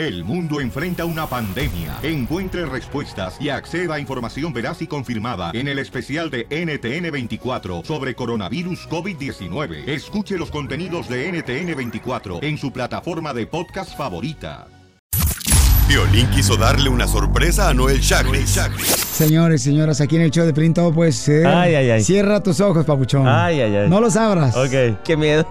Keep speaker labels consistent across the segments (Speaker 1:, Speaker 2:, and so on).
Speaker 1: El mundo enfrenta una pandemia. Encuentre respuestas y acceda a información veraz y confirmada en el especial de NTN24 sobre coronavirus COVID-19. Escuche los contenidos de NTN24 en su plataforma de podcast favorita.
Speaker 2: Violín quiso darle una sorpresa a Noel Chagris.
Speaker 3: Señores, señoras, aquí en el show de Pelín todo puede ser.
Speaker 4: Ay, ay, ay.
Speaker 3: Cierra tus ojos, papuchón.
Speaker 4: Ay, ay, ay.
Speaker 3: No los abras.
Speaker 4: Ok, qué miedo.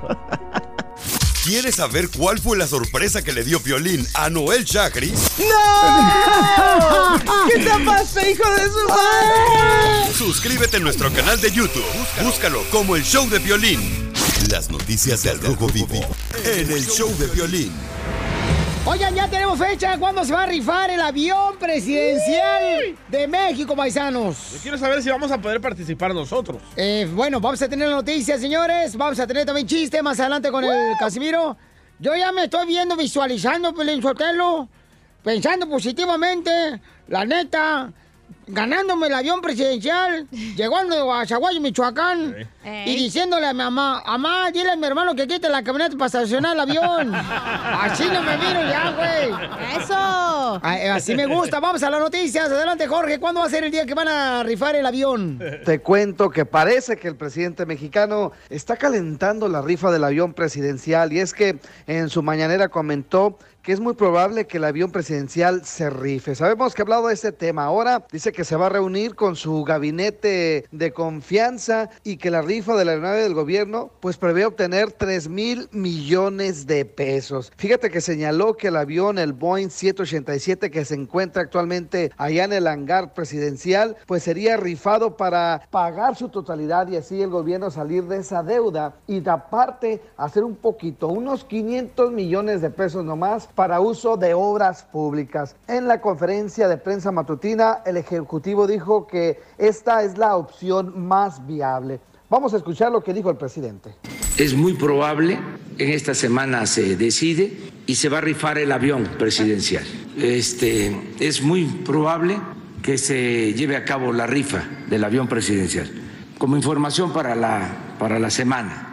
Speaker 2: ¿Quieres saber cuál fue la sorpresa que le dio Violín a Noel Chagris?
Speaker 5: ¡No! ¿Qué te pasa, hijo de su madre?
Speaker 2: Suscríbete a nuestro canal de YouTube. Búscalo como el show de Violín. Las noticias del Rojo Vivo en el show de Violín.
Speaker 3: Oigan, ya tenemos fecha. ¿Cuándo se va a rifar el avión presidencial de México, paisanos?
Speaker 6: Yo quiero saber si vamos a poder participar nosotros.
Speaker 3: Eh, bueno, vamos a tener noticias, señores. Vamos a tener también chiste más adelante con el Casimiro. Yo ya me estoy viendo, visualizando, Pelín Sotelo, pensando positivamente, la neta, ganándome el avión presidencial, llegando a Zaguayo, Michoacán, y diciéndole a mi mamá, mamá, dile a mi hermano que quite la camioneta para estacionar el avión. Así no me miro ya, güey.
Speaker 7: ¡Eso!
Speaker 3: Así me gusta. Vamos a las noticias. Adelante, Jorge. ¿Cuándo va a ser el día que van a rifar el avión?
Speaker 8: Te cuento que parece que el presidente mexicano está calentando la rifa del avión presidencial y es que en su mañanera comentó que es muy probable que el avión presidencial se rife. Sabemos que ha hablado de este tema. Ahora dice que se va a reunir con su gabinete de confianza y que la rifa de la aeronave del gobierno pues prevé obtener 3 mil millones de pesos. Fíjate que señaló que el avión, el Boeing 787 que se encuentra actualmente allá en el hangar presidencial, pues sería rifado para pagar su totalidad y así el gobierno salir de esa deuda y de aparte hacer un poquito, unos 500 millones de pesos nomás para uso de obras públicas. En la conferencia de prensa matutina, el Ejecutivo dijo que esta es la opción más viable. Vamos a escuchar lo que dijo el presidente.
Speaker 9: Es muy probable, en esta semana se decide y se va a rifar el avión presidencial. Este, es muy probable que se lleve a cabo la rifa del avión presidencial. Como información para la, para la semana.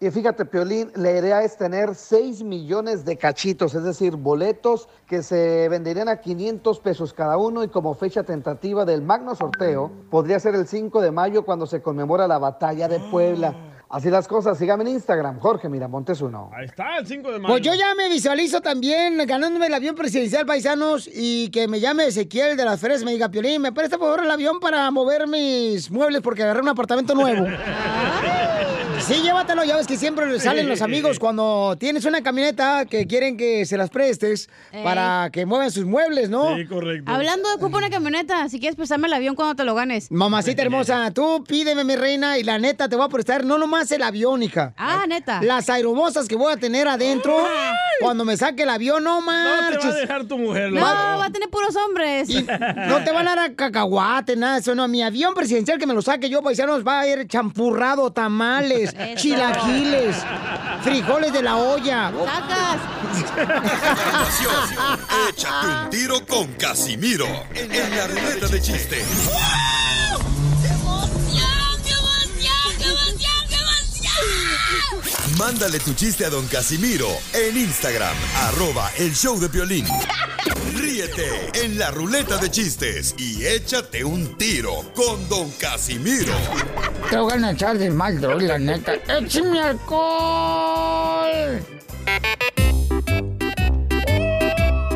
Speaker 8: Y fíjate, Piolín, la idea es tener 6 millones de cachitos, es decir, boletos que se venderían a 500 pesos cada uno y como fecha tentativa del magno sorteo podría ser el 5 de mayo cuando se conmemora la batalla de Puebla. Así las cosas, sígame en Instagram, Jorge Miramontes uno.
Speaker 6: Ahí está, el 5 de mayo.
Speaker 3: Pues yo ya me visualizo también ganándome el avión presidencial, paisanos, y que me llame Ezequiel de las Fresas, me diga, Piolín, ¿me presta por favor el avión para mover mis muebles porque agarré un apartamento nuevo? Sí, llévatelo, ya ves que siempre salen los amigos cuando tienes una camioneta que quieren que se las prestes
Speaker 7: Ey.
Speaker 3: para que muevan sus muebles, ¿no?
Speaker 6: Sí, correcto.
Speaker 7: Hablando de ocupo una camioneta, si quieres prestarme el avión cuando te lo ganes.
Speaker 3: Mamacita hermosa, tú pídeme, mi reina, y la neta te voy a prestar no nomás el avión, hija.
Speaker 7: Ah, neta.
Speaker 3: Las aeromosas que voy a tener adentro cuando me saque el avión, no
Speaker 6: No te
Speaker 3: marches.
Speaker 6: va a dejar tu mujer,
Speaker 7: No, va a tener puros hombres.
Speaker 3: Y no te van a dar a cacahuate, nada eso, no. Mi avión presidencial que me lo saque yo, paisanos, va a ir champurrado, tamales,
Speaker 7: Eso.
Speaker 3: chilaquiles, frijoles de la olla.
Speaker 7: ¡Sacas!
Speaker 2: Échate un tiro con Casimiro en la ruleta de chiste. Mándale tu chiste a don Casimiro en Instagram, arroba el show de violín. Ríete en la ruleta de chistes y échate un tiro con don Casimiro.
Speaker 3: Te voy a echar de mal, droga, la neta. ¡Échame alcohol!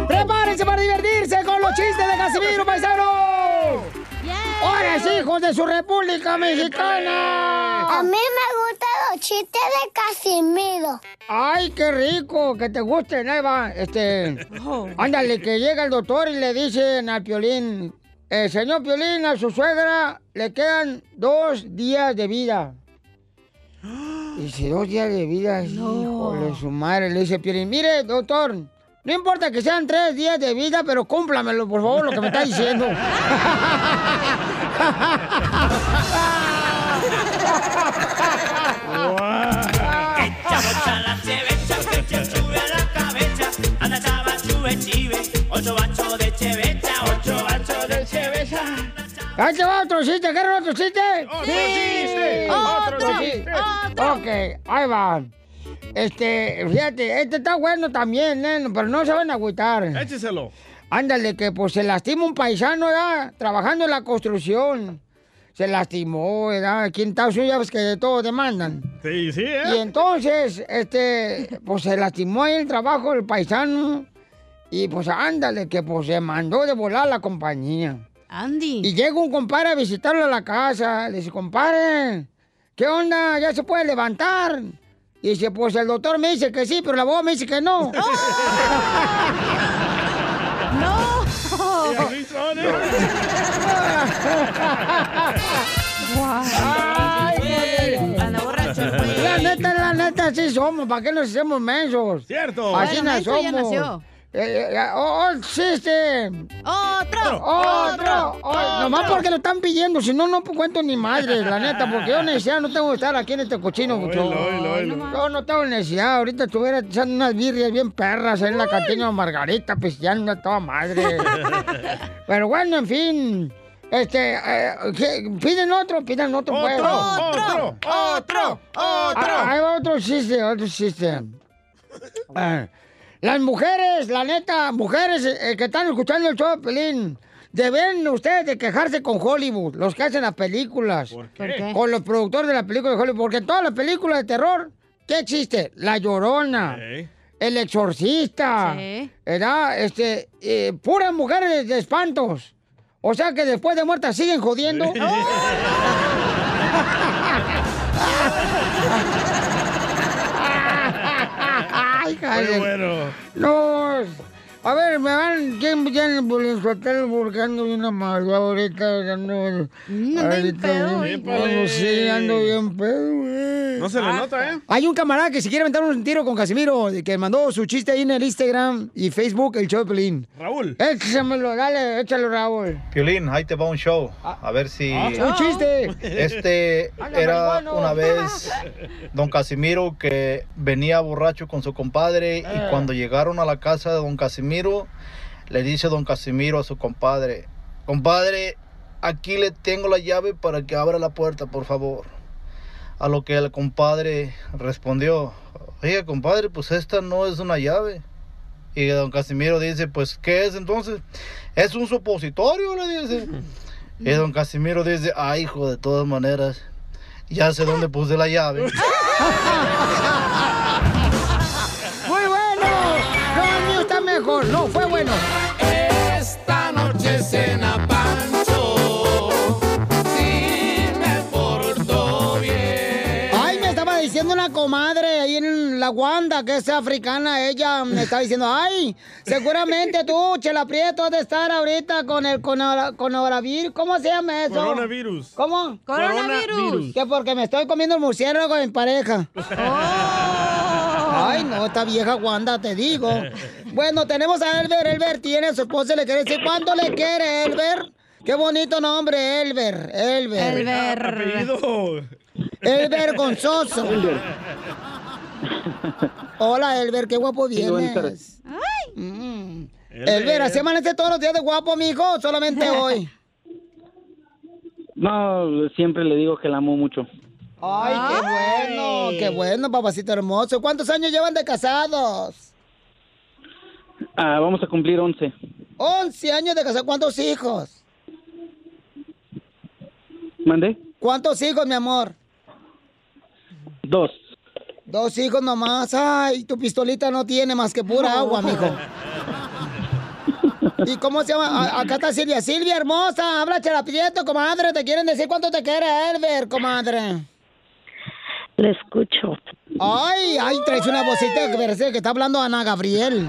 Speaker 3: ¡Prepárense para divertirse con los chistes de Casimiro, paisano! ¡Ahora hijos de su República Mexicana!
Speaker 10: A mí me gustan los chistes de Casimiro.
Speaker 3: ¡Ay, qué rico! Que te gusten, Eva. Este. Ándale, que llega el doctor y le dicen al Piolín: eh, Señor Piolín, a su suegra le quedan dos días de vida. Dice, dos días de vida. Híjole, su madre. Le dice Piolín: Mire, doctor, no importa que sean tres días de vida, pero cúmplamelo, por favor, lo que me está diciendo. ¡Ahí te va otro chiste! ¿Quieres otro chiste?
Speaker 5: ¡Otro chiste!
Speaker 3: ¡Otro
Speaker 5: ¡Otro
Speaker 3: chiste!
Speaker 5: chiste!
Speaker 3: Ok, ahí va. Este, fíjate, este está bueno también, neno, pero no se van a agüitar.
Speaker 6: Écheselo.
Speaker 3: Ándale, que pues se lastima un paisano, ¿verdad? Trabajando en la construcción. Se lastimó, ¿verdad? Aquí en Estados Unidos ya ves que de todo demandan.
Speaker 6: Sí, sí, ¿eh?
Speaker 3: Y entonces, este, pues se lastimó ahí el trabajo el paisano. Y pues ándale, que pues se mandó de volar la compañía.
Speaker 7: Andy.
Speaker 3: Y llega un compadre a visitarlo a la casa. Le dice, compadre, ¿qué onda? ¿Ya se puede levantar? Y dice, pues el doctor me dice que sí, pero la abogado me dice que no.
Speaker 7: ¡No!
Speaker 3: La neta, la neta, así somos. ¿Para qué nos hacemos mensos?
Speaker 6: Cierto.
Speaker 3: Así
Speaker 7: Bueno, nació.
Speaker 3: Eh, eh, oh, oh, existe.
Speaker 7: ¡Otro!
Speaker 3: Otro, oh, nomás porque lo están pidiendo, si no, no cuento ni madre, la neta, porque yo necesidad no tengo que estar aquí en este cochino. mucho. Yo no tengo necesidad, ahorita estuviera echando unas birrias bien perras en la cantina de Margarita, pues ya no toda madre. Pero bueno, en fin, este, eh, piden otro, piden otro, pues.
Speaker 6: Otro, otro, otro,
Speaker 3: Ah,
Speaker 6: otro.
Speaker 3: Hay otro chiste, otro chiste. Las mujeres, la neta, mujeres eh, que están escuchando el show de Pelín, deben ustedes de quejarse con Hollywood, los que hacen las películas.
Speaker 6: ¿Por
Speaker 7: ¿Por
Speaker 6: qué?
Speaker 3: Con los productores de la película de Hollywood, porque en todas las películas de terror, ¿qué existe? La Llorona,
Speaker 6: Ey.
Speaker 3: El Exorcista,
Speaker 7: Sí.
Speaker 3: ¿verdad? Este, eh, puras mujeres de espantos. O sea que después de muertas siguen jodiendo. Ay,
Speaker 6: Muy bueno.
Speaker 3: No. A ver, me van. ¿Quién viene por el hotel buscando una madre ahorita? Ando,
Speaker 7: anda bien pedo,
Speaker 3: sé, ando bien pedo, güey.
Speaker 6: No se le nota, ¿eh?
Speaker 3: Hay un camarada que se quiere aventar un tiro con Casimiro, que mandó su chiste ahí en el Instagram y Facebook, el show de Pelín.
Speaker 6: Raúl.
Speaker 3: Échamelo, dale, échalo, Raúl.
Speaker 4: Piolín, ahí te va un show. A ver si...
Speaker 3: Un chiste.
Speaker 4: Este
Speaker 3: Anda,
Speaker 4: era una vez don Casimiro que venía borracho con su compadre y
Speaker 3: Eh.
Speaker 4: cuando llegaron a la casa de don Casimiro le dice don Casimiro a su compadre, compadre, aquí le tengo la llave para que abra la puerta, por favor. A lo que el compadre respondió, oye compadre, pues esta no es una llave. Y don Casimiro dice, pues ¿qué es entonces? Es un supositorio, le dice. Y don Casimiro dice, ah, hijo, de todas maneras, ya sé dónde puse la llave.
Speaker 3: No, fue bueno.
Speaker 5: Esta noche cena Pancho. Si me porto bien.
Speaker 3: Ay, me estaba diciendo una comadre ahí en la Wanda, que es africana, ella me estaba diciendo, ay, seguramente tú, Chela Prieto, has de estar ahorita con el conora- coronavirus. ¿Cómo se llama eso?
Speaker 6: Coronavirus.
Speaker 3: ¿Cómo?
Speaker 7: Coronavirus.
Speaker 3: Que porque me estoy comiendo el murciélago en pareja.
Speaker 7: Oh.
Speaker 3: Ay, no, esta vieja Wanda, te digo. Bueno, tenemos a Elber. Elber tiene a su esposa, y le quiere decir cuánto le quiere, Elber. Qué bonito nombre, Elber. Elber.
Speaker 7: Elber.
Speaker 6: Apellido.
Speaker 3: El vergonzoso. Hola, Elber, qué guapo vienes. Mm. Elber, ¿así amanece todos los días de guapo, mijo? o ¿Solamente hoy?
Speaker 11: No, siempre le digo que la amo mucho.
Speaker 3: Ay, qué bueno, qué bueno, papacito hermoso. ¿Cuántos años llevan de casados?
Speaker 11: Ah, vamos a cumplir 11.
Speaker 3: 11 años de casados. ¿Cuántos hijos?
Speaker 11: ¿Mandé?
Speaker 3: ¿Cuántos hijos, mi amor?
Speaker 11: Dos.
Speaker 3: Dos hijos nomás. Ay, tu pistolita no tiene más que pura agua, mijo. ¿Y cómo se llama? A- acá está Silvia. Silvia, hermosa, habla Prieto, comadre. Te quieren decir cuánto te quiere Elber, comadre.
Speaker 12: Le escucho.
Speaker 3: Ay, ay, traes una vocita que parece que está hablando Ana Gabriel.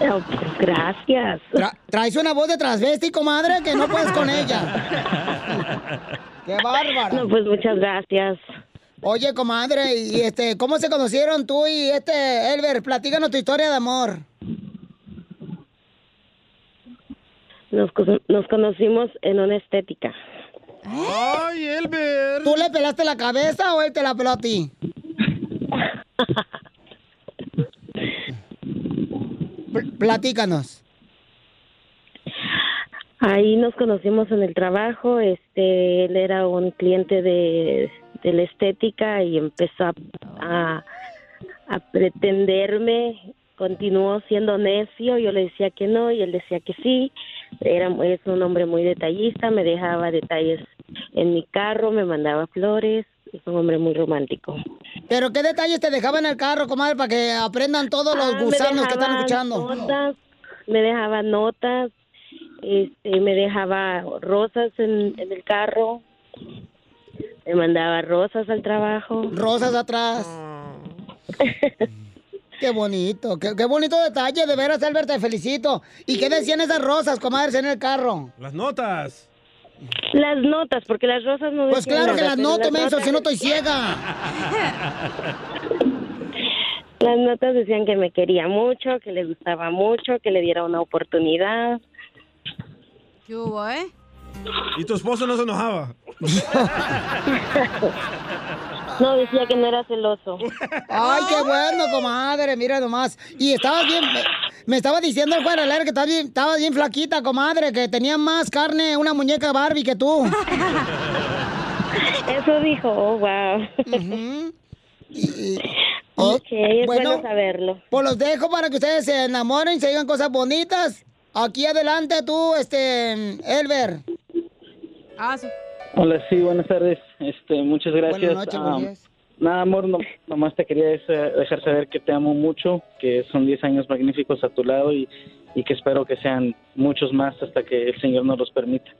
Speaker 12: Oh, pues, gracias.
Speaker 3: Tra- traes una voz de transvesti, comadre, que no puedes con ella. ¡Qué bárbara!
Speaker 12: No, pues muchas gracias.
Speaker 3: Oye, comadre, y este, ¿cómo se conocieron tú y este Elber? Platícanos tu historia de amor.
Speaker 12: Nos, nos conocimos en una estética.
Speaker 6: ¡Ay, Elber!
Speaker 3: ¿Tú le pelaste la cabeza o él te la peló a ti? Pl- Platícanos.
Speaker 12: Ahí nos conocimos en el trabajo. Este, él era un cliente de, de la estética y empezó a, a- a pretenderme, continuó siendo necio, yo le decía que no y él decía que sí. Era es un hombre muy detallista, me dejaba detalles en mi carro, me mandaba flores, es un hombre muy romántico.
Speaker 3: ¿Pero qué detalles te dejaba en el carro, comadre, para que aprendan todos los
Speaker 12: Ah, me
Speaker 3: gusanos que están
Speaker 12: dejaba
Speaker 3: escuchando?
Speaker 12: Notas, me dejaba notas, este, me dejaba rosas en, en el carro, me mandaba rosas al trabajo.
Speaker 3: Rosas atrás. Qué bonito, qué, qué bonito detalle, de veras, Albert, te felicito. ¿Y qué decían esas rosas, comadres, en el carro?
Speaker 6: Las notas.
Speaker 12: Las notas, porque las rosas no
Speaker 3: Pues claro que las noto, menso,
Speaker 12: notas-
Speaker 3: si no estoy ciega.
Speaker 12: Las notas decían que me quería mucho, que le gustaba mucho, que le diera una oportunidad.
Speaker 7: ¿Qué hubo, eh?
Speaker 6: Y tu esposo no se enojaba.
Speaker 12: No, decía que no era celoso.
Speaker 3: Ay, qué bueno, comadre, mira nomás. Y estabas bien, me, me estaba diciendo el fuera del aire que estabas bien, estabas bien flaquita, comadre, que tenía más carne una muñeca Barbie que tú.
Speaker 12: Eso dijo, oh, wow. ok, es bueno, saberlo.
Speaker 3: Pues los dejo para que ustedes se enamoren, se digan cosas bonitas. Aquí adelante tú, este, Elber.
Speaker 7: Ah,
Speaker 11: Hola, sí, buenas tardes. Este, muchas gracias.
Speaker 3: Buenas noches,
Speaker 11: Ah,
Speaker 3: días.
Speaker 11: nada, amor, no, nomás te quería eh, dejar saber que te amo mucho, que son 10 años magníficos a tu lado y, y que espero que sean muchos más hasta que el Señor nos los permita.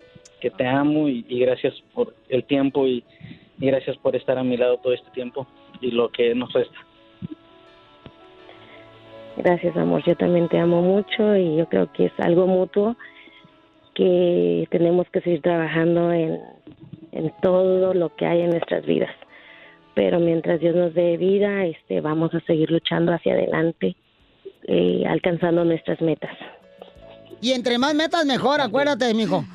Speaker 11: Que te amo y, y gracias por el tiempo y, y gracias por estar a mi lado todo este tiempo y lo que nos resta.
Speaker 12: Gracias, amor. Yo también te amo mucho y yo creo que es algo mutuo que tenemos que seguir trabajando en, en todo lo que hay en nuestras vidas. Pero mientras Dios nos dé vida, este, vamos a seguir luchando hacia adelante, eh, alcanzando nuestras metas.
Speaker 3: Y entre más metas, mejor, acuérdate, mijo.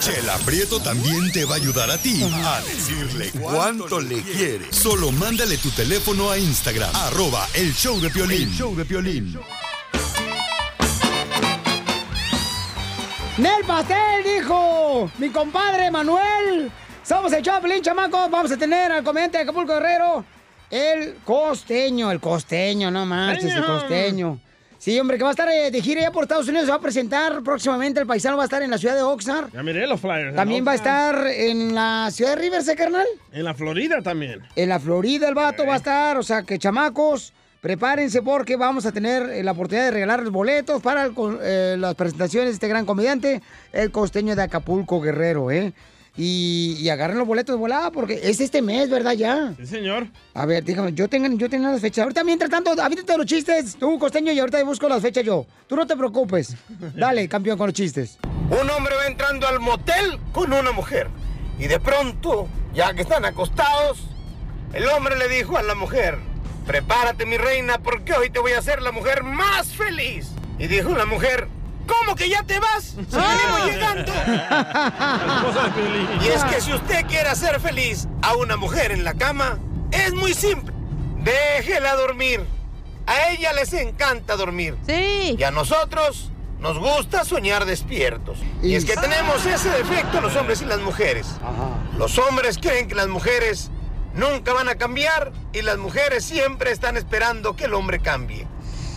Speaker 2: Chela Prieto también te va a ayudar a ti a decirle cuánto le quiere. Solo mándale tu teléfono a Instagram, arroba el show de Piolín. show de Piolín.
Speaker 3: ¡Nel pastel, dijo! Mi compadre Manuel. Somos el Choplin, chamacos. Vamos a tener al comediante de Acapulco Guerrero. El costeño, el costeño, no manches, el costeño. Sí, hombre, que va a estar eh, de gira ya por Estados Unidos. Se va a presentar próximamente. El paisano va a estar en la ciudad de Oxnard.
Speaker 6: Ya miré los flyers.
Speaker 3: También va a estar en la ciudad de Riverside, carnal.
Speaker 6: En la Florida también.
Speaker 3: En la Florida el vato va a estar, o sea que chamacos, prepárense porque vamos a tener eh, la oportunidad de regalar los boletos para el eh, las presentaciones de este gran comediante, el costeño de Acapulco Guerrero, ¿eh? Y, y agarren los boletos de volada porque es este mes, ¿verdad? Ya.
Speaker 6: Sí, señor.
Speaker 3: A ver, dígame, yo tengo, yo tengo las fechas. Ahorita, mientras tanto, avítate los chistes, tú, costeño, y ahorita busco las fechas yo. Tú no te preocupes. Dale, campeón, con los chistes.
Speaker 13: Un hombre va entrando al motel con una mujer. Y de pronto, ya que están acostados, el hombre le dijo a la mujer, prepárate mi reina porque hoy te voy a hacer la mujer más feliz. Y dijo la mujer, ¿cómo que ya te vas? Si venimos llegando. Y es que si usted quiere hacer feliz a una mujer en la cama, es muy simple. Déjela dormir. A ella les encanta dormir.
Speaker 7: Sí.
Speaker 13: Y a nosotros nos gusta soñar despiertos. Y es que tenemos ese defecto los hombres y las mujeres. Los hombres creen que las mujeres nunca van a cambiar y las mujeres siempre están esperando que el hombre cambie.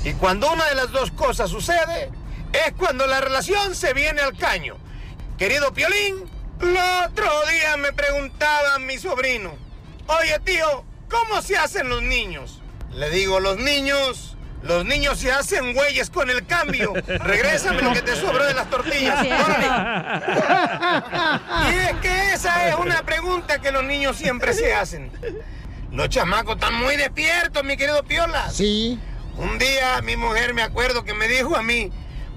Speaker 13: Y cuando una de las dos cosas sucede, es cuando la relación se viene al caño. Querido Piolín, el otro día me preguntaba mi sobrino, oye tío, ¿cómo se hacen los niños? Le digo, los niños, los niños se hacen güeyes con el cambio. Regrésame lo que te sobró de las tortillas. Órale. Y es que esa es una pregunta que los niños siempre se hacen. Los chamacos están muy despiertos, mi querido Piola.
Speaker 3: Sí.
Speaker 13: Un día mi mujer me acuerdo que me dijo a mí,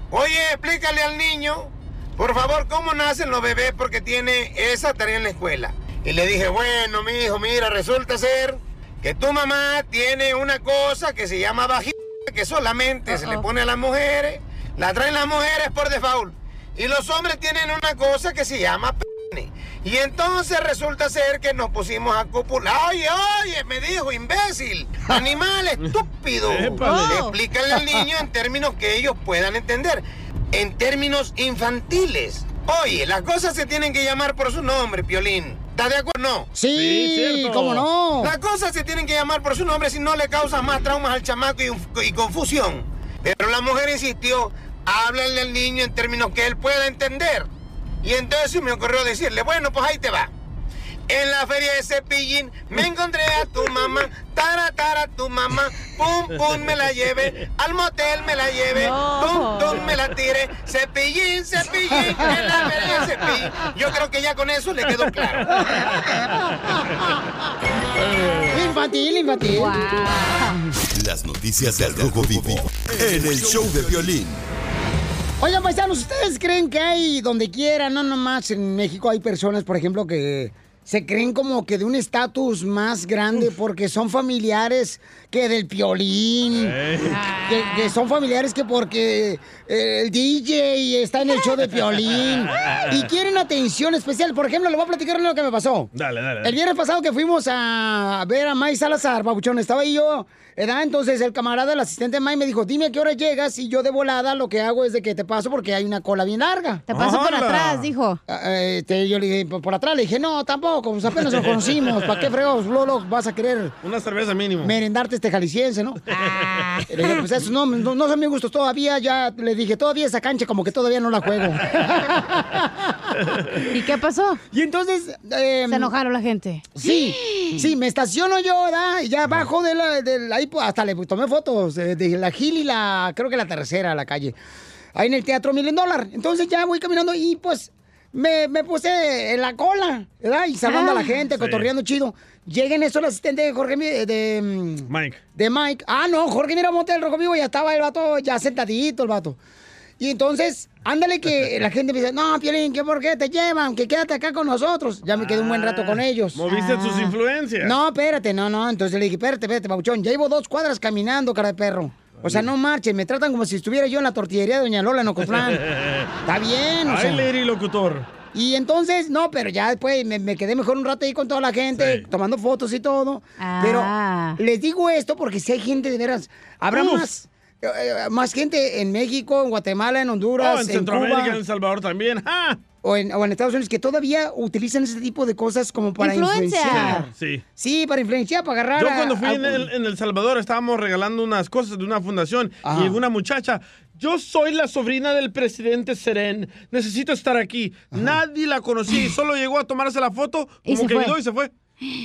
Speaker 13: oye, explícale al niño, por favor, cómo nacen los bebés porque tiene esa tarea en la escuela. Y le dije, bueno, mi hijo, mira, resulta ser que tu mamá tiene una cosa que se llama vagina, que solamente se le pone a las mujeres, la traen las mujeres por default. Y los hombres tienen una cosa que se llama pene. Y entonces resulta ser que nos pusimos a copular. Oye, oye, me dijo, imbécil, animal estúpido. Explícale al niño en términos que ellos puedan entender. En términos infantiles. Oye, las cosas se tienen que llamar por su nombre, Piolín. ¿Estás de acuerdo? No.
Speaker 3: Sí, Sí, cierto. ¿cómo no?
Speaker 13: Las cosas se tienen que llamar por su nombre si no le causan más traumas al chamaco y, y confusión. Pero la mujer insistió, háblenle al niño en términos que él pueda entender. Y entonces me ocurrió decirle, bueno, pues ahí te va. En la feria de Cepillín me encontré a tu mamá, tara tara tu mamá, pum pum me la lleve, al motel me la lleve, tum tum me la tire, Cepillín, Cepillín, en la feria de Cepillín. Yo creo que ya con eso le quedó claro.
Speaker 3: Infantil, infantil.
Speaker 2: Las noticias del Rojo Vivo en el show de violín.
Speaker 3: Oigan, paisanos, ¿ustedes creen que hay donde quiera, no nomás en México, hay personas, por ejemplo, que se creen como que de un estatus más grande porque son familiares que del piolín, que, que son familiares que porque eh, el DJ está en el show de piolín y quieren atención especial. Por ejemplo, le voy a platicar lo que me pasó.
Speaker 6: Dale, dale. dale.
Speaker 3: El viernes pasado que fuimos a ver a May Salazar, babuchón, estaba ahí yo, ¿verdad? Entonces el camarada, el asistente de May me dijo, dime a qué hora llegas y yo de volada lo que hago es de que te paso porque hay una cola bien larga.
Speaker 7: Te paso por atrás, dijo.
Speaker 3: Ah, este, yo le dije, por, atrás le dije, no, tampoco, pues apenas nos conocimos, ¿para qué fregados, Lolo, vas a querer
Speaker 6: Una cerveza mínimo.
Speaker 3: merendarte este jalisciense, ¿no? Le dije, pues eso no, no, no son mis gustos todavía, ya le dije, todavía esa cancha como que todavía no la juego.
Speaker 7: ¿Y qué pasó?
Speaker 3: Y entonces... em,
Speaker 7: Se enojaron la gente.
Speaker 3: Sí, sí, me estaciono yo, ¿verdad? Y ya abajo de la, de la- ahí pues, hasta le tomé fotos de, de la Gil y la, creo que la tercera, la calle. Ahí en el Teatro Million Dollar. Entonces ya voy caminando y pues me, me puse en la cola, ¿verdad? Y saludando a la
Speaker 6: Ah.
Speaker 3: gente,
Speaker 6: Sí.
Speaker 3: cotorreando chido. Llega en eso el asistente de Jorge, Mi- de, mm,
Speaker 6: Mike.
Speaker 3: de Mike. Ah, no, Jorge Miramonte del Rojo Vivo, ya estaba el vato, ya sentadito el vato. Y entonces, ándale que la gente me dice, no, Piolín, ¿qué por qué te llevan? Que quédate acá con nosotros. Ya me quedé un buen rato con ellos.
Speaker 6: Moviste
Speaker 3: Ah.
Speaker 6: tus influencias.
Speaker 3: No, espérate, no, no. Entonces le dije, espérate, espérate, Pauchón. Ya llevo dos cuadras caminando, cara de perro. O sea, no marchen, me tratan como si estuviera yo en la tortillería de Doña Lola en Ocotlán. Está bien, o
Speaker 6: Ay,
Speaker 3: sea.
Speaker 6: lady locutor.
Speaker 3: Y entonces, no, pero ya después me, me quedé mejor un rato ahí con toda la gente, tomando fotos y todo.
Speaker 7: Ah.
Speaker 3: Pero les digo esto porque si hay gente de veras, habrá
Speaker 6: Uf.
Speaker 3: más, más gente en México, en Guatemala, en Honduras,
Speaker 6: Oh, en
Speaker 3: en
Speaker 6: Centroamérica,
Speaker 3: Cuba
Speaker 6: en El Salvador también. ¡Ja!
Speaker 3: o en, o en Estados Unidos que todavía utilizan ese tipo de cosas como para
Speaker 7: Influencia.
Speaker 3: influenciar.
Speaker 6: Sí.
Speaker 3: Sí, para influenciar, para agarrar
Speaker 6: Yo cuando fui
Speaker 3: a-
Speaker 6: en el, en El Salvador estábamos regalando unas cosas de una fundación
Speaker 3: Ajá.
Speaker 6: y llegó una muchacha. Yo soy la sobrina del presidente Seren. Necesito estar aquí. Nadie la conocía y solo llegó a tomarse la foto,
Speaker 7: Y
Speaker 6: como
Speaker 7: se
Speaker 6: que
Speaker 7: fue.
Speaker 6: y se fue.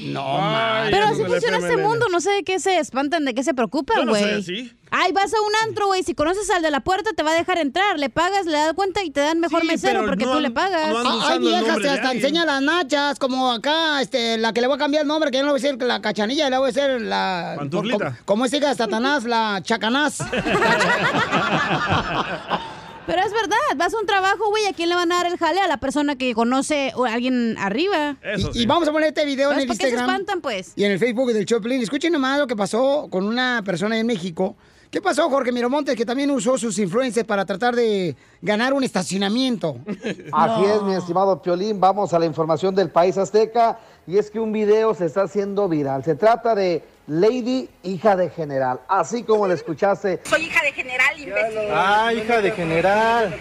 Speaker 3: No,
Speaker 6: Ay,
Speaker 7: Pero así
Speaker 6: no
Speaker 7: funciona este mundo, no sé de qué se espantan, de qué se
Speaker 6: Yo
Speaker 7: preocupan,
Speaker 6: no
Speaker 7: güey.
Speaker 6: soy así.
Speaker 7: Ay, vas a un antro, güey, si conoces al de la puerta te va a dejar entrar, le pagas, le das cuenta y te dan mejor
Speaker 6: Sí,
Speaker 7: mesero porque
Speaker 6: no
Speaker 7: tú le pagas.
Speaker 6: no
Speaker 3: Ah,
Speaker 6: el
Speaker 3: viejas
Speaker 6: de
Speaker 3: hasta enseñan las nachas, como acá, este, la que le voy a cambiar el nombre, que ya no le voy a decir la cachanilla, le voy a decir la...
Speaker 6: Pantuflita.
Speaker 3: Como, como es hija de Satanás, la chacanás.
Speaker 7: Pero es verdad, vas a un trabajo, güey, ¿a quién le van a dar el jale? A la persona que conoce o a alguien arriba.
Speaker 6: Eso
Speaker 3: y,
Speaker 6: sí.
Speaker 3: y vamos a poner este video en
Speaker 7: ¿Sabes
Speaker 3: el
Speaker 7: por qué se
Speaker 3: Instagram.
Speaker 7: espantan, pues?
Speaker 3: Y en el Facebook del Choplin. Escuchen nomás lo que pasó con una persona en México. ¿Qué pasó, Jorge Miramontes, que también usó sus influencias para tratar de ganar un estacionamiento?
Speaker 8: Así es, mi estimado Piolín. Vamos a la información del país azteca. Y es que un video se está haciendo viral. Se trata de Lady, hija de general. Así como le escuchaste.
Speaker 14: Soy hija de general, imbécil.
Speaker 15: Ah, hija de general.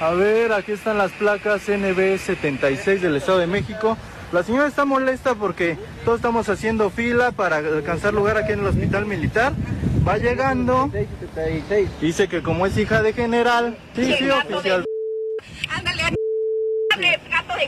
Speaker 15: A ver, aquí están las placas NB76 del Estado de México. La señora está molesta porque todos estamos haciendo fila para alcanzar lugar aquí en el hospital militar. Va llegando. Dice que como es hija de general. Sí, sí, oficial.
Speaker 14: Ándale, ándale, gato de...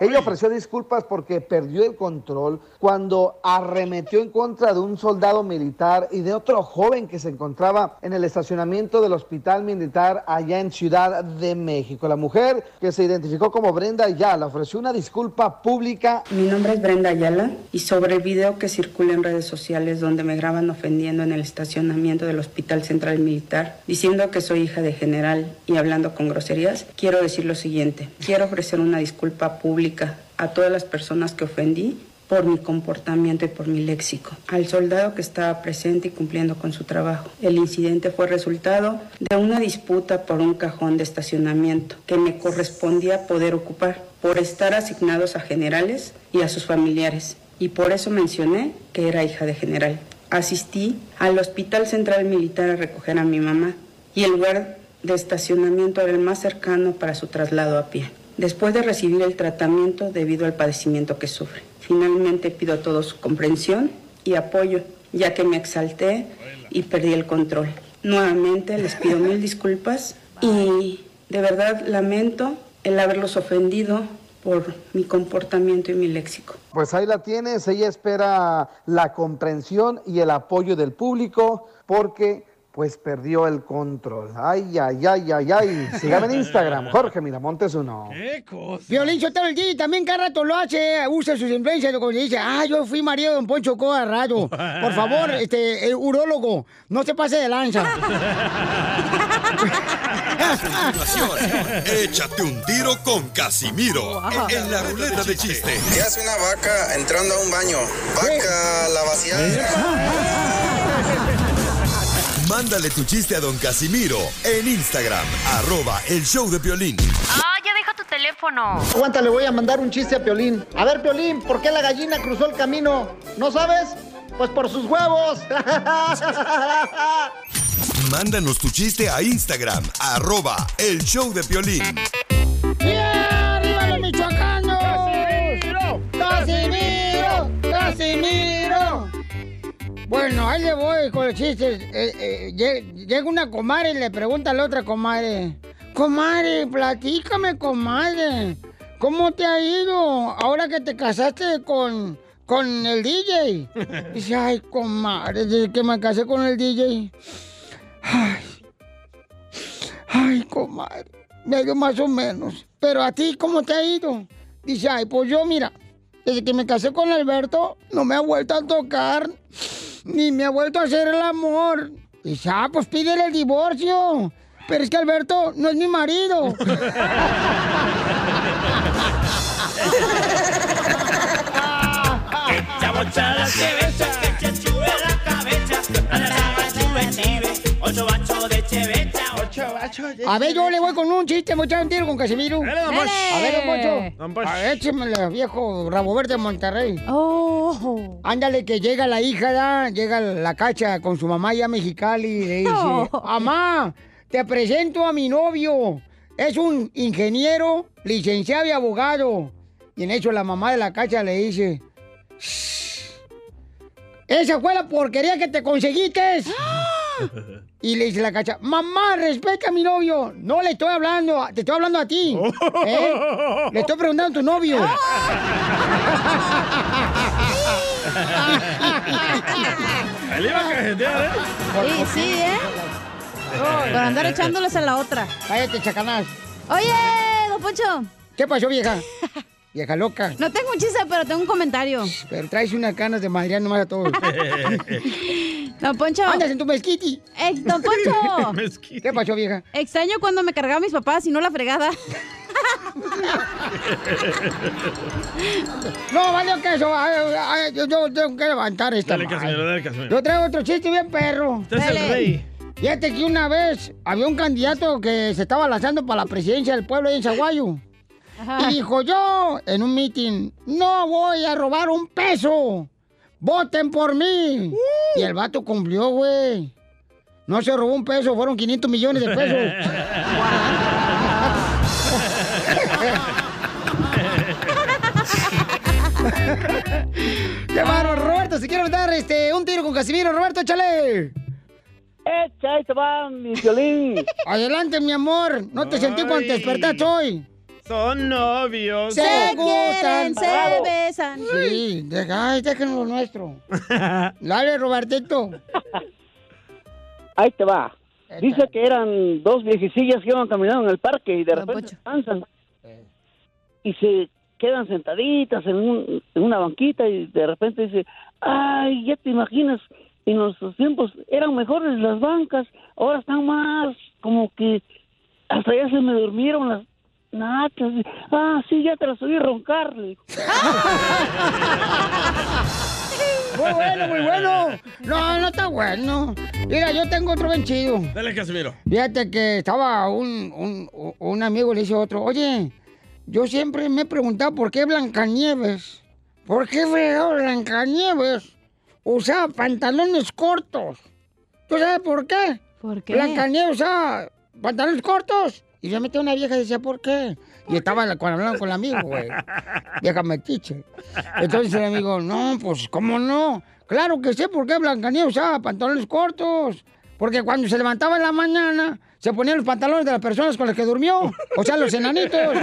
Speaker 8: Ella ofreció disculpas porque perdió el control cuando arremetió en contra de un soldado militar y de otro joven que se encontraba en el estacionamiento del hospital militar allá en Ciudad de México. La mujer que se identificó como Brenda Ayala ofreció una disculpa pública
Speaker 16: Mi nombre es Brenda Ayala y sobre el video que circula en redes sociales donde me graban ofendiendo en el estacionamiento del Hospital Central Militar, diciendo que soy hija de general y hablando con groserías, quiero decir lo siguiente. Quiero ofrecer una disculpa a todas las personas que ofendí por mi comportamiento y por mi léxico, al soldado que estaba presente y cumpliendo con su trabajo. El incidente fue resultado de una disputa por un cajón de estacionamiento que me correspondía poder ocupar por estar asignados a generales y a sus familiares. Y por eso mencioné que era hija de general. Asistí al Hospital Central Militar a recoger a mi mamá y el lugar de estacionamiento era el más cercano para su traslado a pie. Después de recibir el tratamiento debido al padecimiento que sufre. Finalmente pido a todos su comprensión y apoyo, ya que me exalté y perdí el control. Nuevamente les pido mil disculpas y de verdad lamento el haberlos ofendido por mi comportamiento y mi léxico.
Speaker 8: Pues ahí la tienes, ella espera la comprensión y el apoyo del público porque pues perdió el control. Ay, ay, ay, ay, ay. Sígame en Instagram, Jorge Miramontes uno.
Speaker 6: ¿Qué cosa?
Speaker 3: Violín Sotelo el DJ también cada rato lo hace, usa sus influencias cuando dice, ah, yo fui marido de Don Poncho Coa rato. Por favor, este, el urólogo, no se pase de lanza.
Speaker 2: A continuación, échate un tiro con Casimiro en la ruleta de chiste.
Speaker 17: ¿Qué hace una vaca entrando a un baño? Vaca, la vaciada.
Speaker 2: Mándale tu chiste a don Casimiro en Instagram, arroba el show de violín.
Speaker 18: Ah, ya deja tu teléfono.
Speaker 8: Aguanta, le voy a mandar un chiste a Piolín. A ver, Piolín, ¿por qué la gallina cruzó el camino? ¿No sabes? Pues por sus huevos.
Speaker 2: Mándanos tu chiste a Instagram, arroba el show de violín.
Speaker 3: ¡Yeah! ¡Arriba los michoacanos! ¡Casimiro! ¡Casimiro! Bueno, ahí le voy con los chistes. Eh, eh, lle- llega una comadre y le pregunta a la otra comadre. Comadre, platícame, comadre. ¿Cómo te ha ido ahora que te casaste con, con el DJ? Dice, ay, comadre, desde que me casé con el DJ. Ay, ay, comadre, me ha ido más o menos. Pero a ti, ¿cómo te ha ido? Dice, ay, pues yo, mira, desde que me casé con Alberto, no me ha vuelto a tocar, ni me ha vuelto a hacer el amor. Dice, ah, pues pídele el divorcio. Pero es que Alberto no es mi marido. A ver, yo le voy con un chiste, me un tiro con Casimiro.
Speaker 5: Dale, don.
Speaker 3: A ver, don Poncho.
Speaker 5: Don Poch.
Speaker 3: A ver, échemele, viejo rabo verde de Monterrey. Oh. Ándale, que llega la hija, ¿da? llega la cacha con su mamá ya Mexicali y le dice,
Speaker 5: Oh.
Speaker 3: mamá, te presento a mi novio. Es un ingeniero, licenciado y abogado. Y en eso la mamá de la cacha le dice, esa fue la porquería que te conseguiste. Y le dice la cacha, mamá, respeta a mi novio. No le estoy hablando, te estoy hablando a ti. ¿eh? Le estoy preguntando a tu novio.
Speaker 6: Ahí le iba a cajetear, ¿eh?
Speaker 7: Sí, sí, ¿eh? Por andar echándoles a la otra.
Speaker 3: Cállate, chacanás.
Speaker 7: Oye, don Poncho.
Speaker 3: ¿Qué pasó, vieja? Vieja loca.
Speaker 7: No tengo un chiste, pero tengo un comentario.
Speaker 3: Pero traes unas ganas de madrear nomás a todos.
Speaker 7: Don Poncho.
Speaker 3: Andas en tu mezquiti.
Speaker 7: Eh, don Poncho.
Speaker 3: ¿Qué pasó, vieja?
Speaker 7: Extraño cuando me cargaba mis papás y no la fregada.
Speaker 3: No, vale que eso. ay, ay, yo, yo tengo que levantar esta.
Speaker 6: Dale. Casimiro, dale, Casimiro.
Speaker 3: Yo traigo otro chiste bien perro.
Speaker 6: Usted es el rey.
Speaker 3: Fíjate que una vez había un candidato que se estaba lanzando para la presidencia del pueblo ahí en Zaguayo. Y dijo yo en un meeting, no voy a robar un peso. Voten por mí. Y el vato cumplió, güey. No se robó un peso, fueron 500 millones de pesos. ¡Qué Roberto! Si quieres dar este, un tiro con Casimiro, Roberto, échale.
Speaker 19: Echa, ahí te va mi violín.
Speaker 3: Adelante, mi amor. No te sentí cuando te despertaste hoy.
Speaker 6: Son novios.
Speaker 3: Se quieren,
Speaker 7: se besan.
Speaker 3: Sí, deja, ay, déjenos lo nuestro. Dale, Robertito.
Speaker 19: Ahí te va. Dice que eran dos viejecillas que iban caminando en el parque y de repente se cansan y se quedan sentaditas en, un- en una banquita y de repente dice, ay, ya te imaginas, en nuestros tiempos eran mejores las bancas, ahora están más como que hasta ya se me durmieron las nachas. Ah, sí, ya te las oí roncar.
Speaker 3: Muy bueno, muy bueno. No, no está bueno. Mira, yo tengo otro bien chido.
Speaker 6: Dale, Casimiro.
Speaker 3: Fíjate que estaba un, un, un amigo le dice a otro, oye, yo siempre me he preguntado por qué Blancanieves, por qué fregado Blancanieves usaba pantalones cortos. ¿Tú sabes por qué?
Speaker 7: ¿Por qué?
Speaker 3: Blancanieves usaba pantalones cortos Y se metió una vieja y decía, ¿por qué? Y estaba cuando hablaban con el amigo, güey. Vieja metiche. Entonces el amigo, no, pues, ¿cómo no? Claro que sé por qué Blancanieves usaba pantalones cortos. Porque cuando se levantaba en la mañana, se ponían los pantalones de las personas con las que durmió. O sea, los enanitos.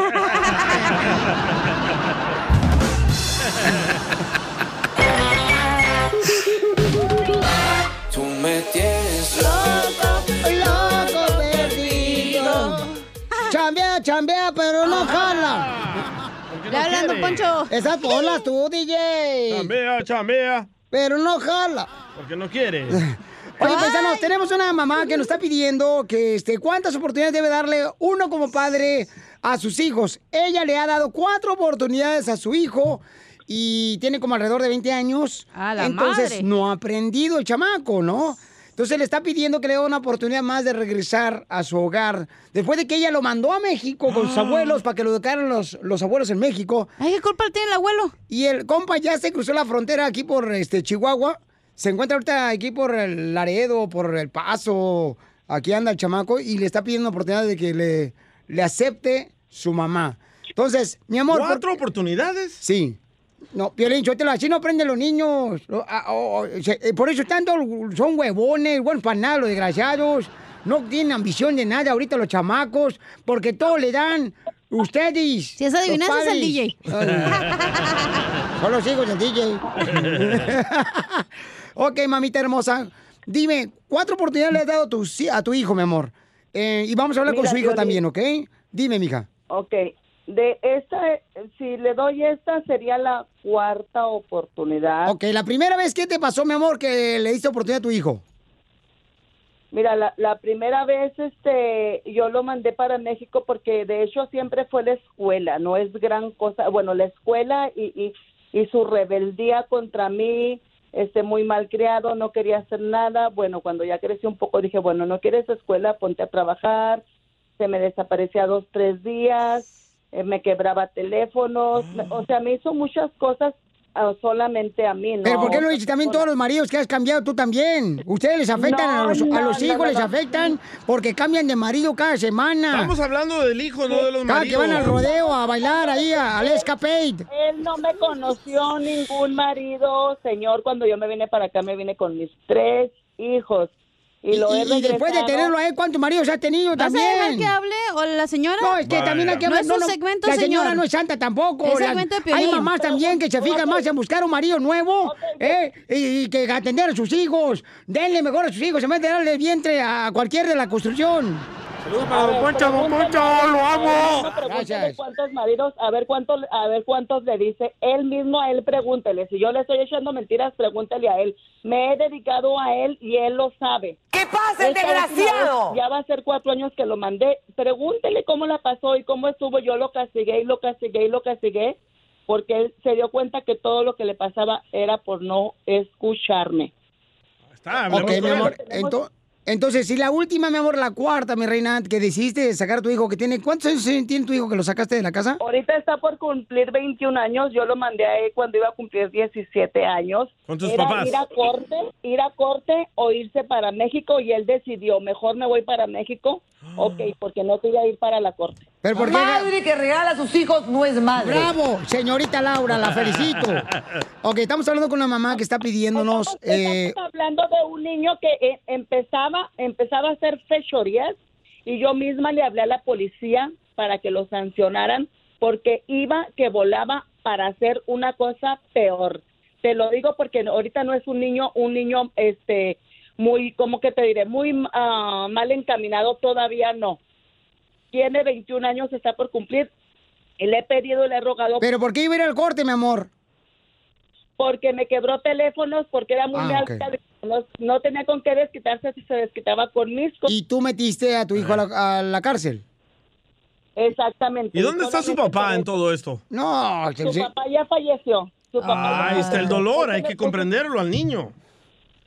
Speaker 6: Poncho.
Speaker 3: Esas bolas tú, DJ.
Speaker 6: Chambea, chambea.
Speaker 3: Pero no jala.
Speaker 6: Porque no quiere.
Speaker 3: Oye, paisanos, tenemos una mamá que nos está pidiendo que este, cuántas oportunidades debe darle uno como padre a sus hijos. Ella le ha dado cuatro oportunidades a su hijo y tiene como alrededor de 20 años.
Speaker 7: la
Speaker 3: Entonces
Speaker 7: madre.
Speaker 3: no ha aprendido el chamaco, ¿no? Entonces le está pidiendo que le dé una oportunidad más de regresar a su hogar. Después de que ella lo mandó a México con sus abuelos para que lo educaran los, los abuelos en México.
Speaker 7: Ay, ¿qué culpa tiene el abuelo?
Speaker 3: Y el compa ya se cruzó la frontera aquí por este Chihuahua. Se encuentra ahorita aquí por el Laredo, por el Paso. Aquí anda el chamaco y le está pidiendo oportunidad de que le, le acepte su mamá. Entonces, mi amor.
Speaker 6: ¿Cuatro oportunidades?
Speaker 3: Sí. No, Piolín, yo te lo así no aprenden los niños. Ah, oh, oh, se- eh, por eso tanto son huevones, buenos para nada, los desgraciados. No tienen ambición de nada ahorita los chamacos, porque todo le dan ustedes. Si
Speaker 7: es adivinanza, es el DJ.
Speaker 3: Son los hijos del DJ. ok, mamita hermosa. Dime, cuatro oportunidades le has dado a tu, si- a tu hijo, mi amor. Eh, y vamos a hablar con su hijo
Speaker 20: Piolín.
Speaker 3: también, ¿ok? Dime, mija.
Speaker 20: Ok, de esta, si le doy esta, sería la cuarta oportunidad.
Speaker 3: Ok, la primera vez, ¿qué te pasó, mi amor, que le diste oportunidad a tu hijo?
Speaker 20: Mira, la, la primera vez este, yo lo mandé para México porque de hecho siempre fue la escuela, no es gran cosa. Bueno, la escuela y, y, y su rebeldía contra mí, este, muy mal criado, no quería hacer nada. Bueno, cuando ya creció un poco dije, bueno, no quieres escuela, ponte a trabajar. Se me desaparecía dos, tres días, eh, me quebraba teléfonos, me- o sea, me hizo muchas cosas ah, solamente a mí, ¿no?
Speaker 3: Pero ¿por qué no dices también todos los maridos que has cambiado tú también? Ustedes les afectan a
Speaker 20: No,
Speaker 3: los, a los
Speaker 20: no,
Speaker 3: hijos,
Speaker 20: no,
Speaker 3: les afectan porque cambian de marido cada semana.
Speaker 6: Estamos hablando del hijo, no de los
Speaker 3: Cada que
Speaker 6: maridos.
Speaker 3: van al rodeo a bailar ahí a- al escapade.
Speaker 20: Él no me conoció ningún marido, señor. Cuando yo me vine para acá, me vine con mis tres hijos. Y, lo he
Speaker 3: Y, y después de tenerlo a él, ¿cuántos maridos ha tenido
Speaker 7: ¿Vas a
Speaker 3: también?
Speaker 7: dejar que hable o la señora?
Speaker 3: No, es que también hay que
Speaker 7: No
Speaker 3: hablar.
Speaker 7: es un segmento,
Speaker 3: La señora
Speaker 7: señor.
Speaker 3: no es santa tampoco.
Speaker 7: Es
Speaker 3: La-
Speaker 7: segmento de
Speaker 3: hay mamás también que se fijan más en buscar un marido nuevo ¿eh? y, y que atender a sus hijos. Denle mejor a sus hijos en vez de darle vientre a cualquier de la construcción. Saludos
Speaker 20: A ver, pregúntale-
Speaker 3: amo.
Speaker 20: Pregúntale
Speaker 3: Gracias.
Speaker 20: cuántos maridos, a ver cuántos, a ver cuántos le dice. Él mismo a él pregúntele. Si yo le estoy echando mentiras, pregúntele a él. Me he dedicado a él y él lo sabe.
Speaker 21: ¿Qué pasa, el desgraciado?
Speaker 20: vez Ya va a ser cuatro años que lo mandé. Pregúntele cómo la pasó y cómo estuvo. Yo lo castigué y lo castigué y lo castigué porque él se dio cuenta que todo lo que le pasaba era por no escucharme.
Speaker 3: Ok, mi amor. Ento- entonces, si la última, mi amor, la cuarta, mi reina, que decidiste sacar a tu hijo, que tiene. ¿Cuántos años tiene tu hijo que lo sacaste de la casa?
Speaker 20: Ahorita está por cumplir 21 años. Yo lo mandé a él cuando iba a cumplir 17 años.
Speaker 6: ¿Con tus
Speaker 20: Era
Speaker 6: papás?
Speaker 20: Ir a corte, ir a corte o irse para México y él decidió, mejor me voy para México. Ok, porque no quería ir para la corte.
Speaker 3: ¿Pero por qué?
Speaker 21: Madre que regala a sus hijos no es madre.
Speaker 3: ¡Bravo! Señorita Laura, la felicito. Ok, estamos hablando con una mamá que está pidiéndonos. eh,
Speaker 20: Estamos hablando de un niño que eh, empezaba, empezaba a hacer fechorías y yo misma le hablé a la policía para que lo sancionaran porque iba que volaba para hacer una cosa peor. Te lo digo porque ahorita no es un niño, un niño este muy, ¿cómo que te diré? Muy ah, mal encaminado, todavía no. Tiene 21 años, está por cumplir. Y le he pedido le he rogado
Speaker 3: ¿Pero por qué iba a ir al corte, mi amor?
Speaker 20: porque me quebró teléfonos, porque era muy
Speaker 3: Ah,
Speaker 20: alta, no, no tenía con qué desquitarse si se desquitaba con mis.
Speaker 3: Y tú metiste a tu hijo a la, a la cárcel.
Speaker 20: Exactamente.
Speaker 6: ¿Y dónde está su papá en todo esto?
Speaker 3: No,
Speaker 20: Su papá ya falleció. Su papá
Speaker 6: Ah,
Speaker 20: ya
Speaker 6: ahí está el dolor, hay que comprenderlo al niño.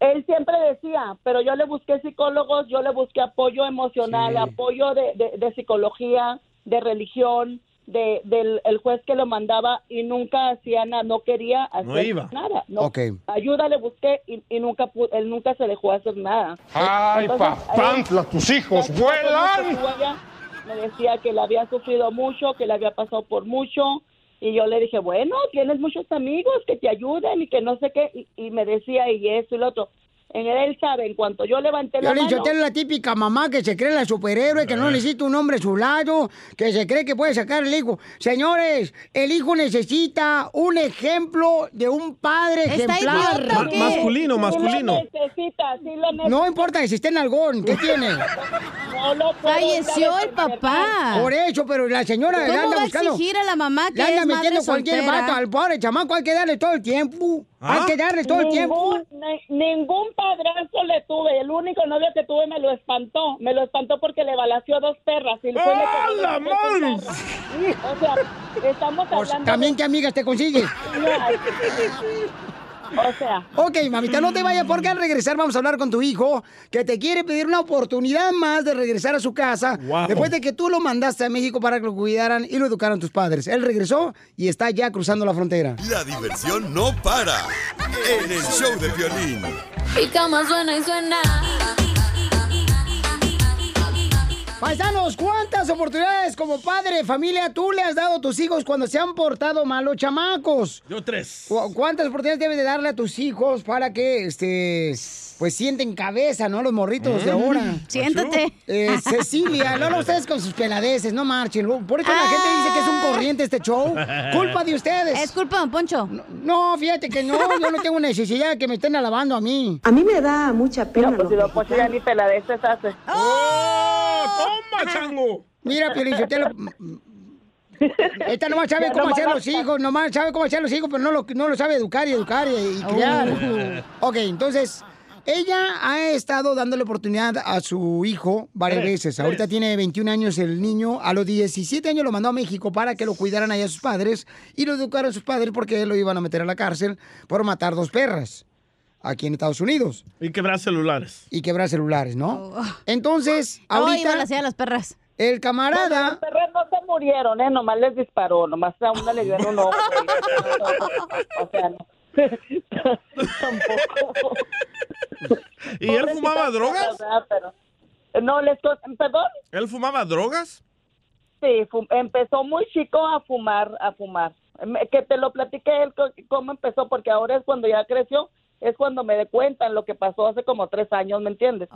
Speaker 20: Él siempre decía, pero yo le busqué psicólogos, yo le busqué apoyo emocional, apoyo de, de- de psicología, de religión, de, del el juez que lo mandaba y nunca hacía nada, no quería hacer
Speaker 5: No iba.
Speaker 20: nada. No. Ayuda le busqué y, y nunca él nunca se dejó hacer nada.
Speaker 5: Ay, papantla, tus hijos vuelan.
Speaker 20: me decía que le había sufrido mucho, que le había pasado por mucho. Y yo le dije, bueno, tienes muchos amigos que te ayuden y que no sé qué. Y, me decía, y esto y lo otro. En él sabe, en cuanto yo levanté la
Speaker 3: Piolín
Speaker 20: mano...
Speaker 3: Sotelo es la típica mamá que se cree la superhéroe, que no necesita un hombre a su lado, que se cree que puede sacar el hijo. Señores, el hijo necesita un ejemplo de un padre
Speaker 6: ¿Está
Speaker 3: ejemplar.
Speaker 6: idiota o Ma- masculino, masculino.
Speaker 20: Sí lo necesita, sí lo necesita.
Speaker 3: No importa que si esté en algón, ¿qué tiene?
Speaker 20: No lo
Speaker 7: Falleció el papá.
Speaker 3: Por eso, pero la señora
Speaker 7: ¿Cómo
Speaker 3: le anda
Speaker 7: va a
Speaker 3: buscando.
Speaker 7: exigir a la mamá que
Speaker 3: Le anda
Speaker 7: es madre
Speaker 3: metiendo cualquier
Speaker 7: soltera?
Speaker 3: vato al pobre chamaco, hay que darle todo el tiempo. Hay que darle todo el tiempo.
Speaker 20: Ningún, ni- ningún padrastro le tuve. El único novio que tuve me lo espantó. Me lo espantó porque le balació dos perras. Y le
Speaker 3: ¡Ah, la
Speaker 20: perras. O sea, estamos
Speaker 3: Pues,
Speaker 20: hablando...
Speaker 3: También, ¿qué amigas te consigues?
Speaker 20: O sea...
Speaker 3: Ok, mamita, no te vayas porque al regresar vamos a hablar con tu hijo que te quiere pedir una oportunidad más de regresar a su casa
Speaker 2: Wow.
Speaker 3: después de que tú lo mandaste a México para que lo cuidaran y lo educaran tus padres. Él regresó y está ya cruzando la frontera.
Speaker 2: La diversión no para. En el show de violín.
Speaker 22: Mi cama suena y suena.
Speaker 3: Paisanos, ¿cuántas oportunidades como padre de familia tú le has dado a tus hijos cuando se han portado mal los chamacos?
Speaker 6: Yo tres.
Speaker 3: ¿Cu- ¿Cuántas oportunidades debes de darle a tus hijos para que, este, pues sienten cabeza, ¿no? Los morritos de
Speaker 7: Mm,
Speaker 3: ahora.
Speaker 7: siéntate.
Speaker 3: Eh, Cecilia, no, no ustedes con sus peladeces, no marchen. Por eso la gente dice que es un corriente este show. Culpa de ustedes.
Speaker 7: Es culpa de Don Poncho.
Speaker 3: No, fíjate que no, yo no tengo necesidad de que me estén alabando a mí.
Speaker 20: A mí me da mucha pena. No, pues si lo Poncho ya ni peladeces hace.
Speaker 6: ¡Oh! ¡Toma, chango!
Speaker 3: Mira, Piolichotelo. Esta nomás sabe
Speaker 20: Ya
Speaker 3: cómo
Speaker 20: nomás
Speaker 3: hacer
Speaker 20: no-
Speaker 3: los hijos, nomás sabe cómo hacer los hijos, pero no lo, no lo sabe educar y educar y, y criar.
Speaker 20: Uh.
Speaker 3: Ok, entonces, ella ha estado dándole oportunidad a su hijo varias
Speaker 20: Tres,
Speaker 3: veces.
Speaker 20: tres.
Speaker 3: Ahorita tiene 21 años el niño. A los 17 años lo mandó a México para que lo cuidaran allá sus padres y lo educaran sus padres porque lo iban a meter a la cárcel por matar dos perras aquí en Estados Unidos
Speaker 6: Y quebrar celulares.
Speaker 3: y quebrar celulares, ¿no? Entonces,
Speaker 7: Oh, a
Speaker 3: ahorita...
Speaker 7: balasear a las perras.
Speaker 3: El camarada...
Speaker 20: Los perros no se murieron, ¿eh? Nomás les disparó. Nomás a una le dio en un ojo. O sea, no. Tampoco.
Speaker 6: ¿Y él fumaba drogas?
Speaker 20: ¿verdad? Pero- No, les... ¿Perdón?
Speaker 6: ¿Él fumaba drogas?
Speaker 20: Sí, fu- empezó muy chico a fumar, a fumar. Que te lo platiqué él cómo empezó, porque ahora es cuando ya creció, es cuando me de cuenta en lo que pasó hace como tres años, ¿me entiendes?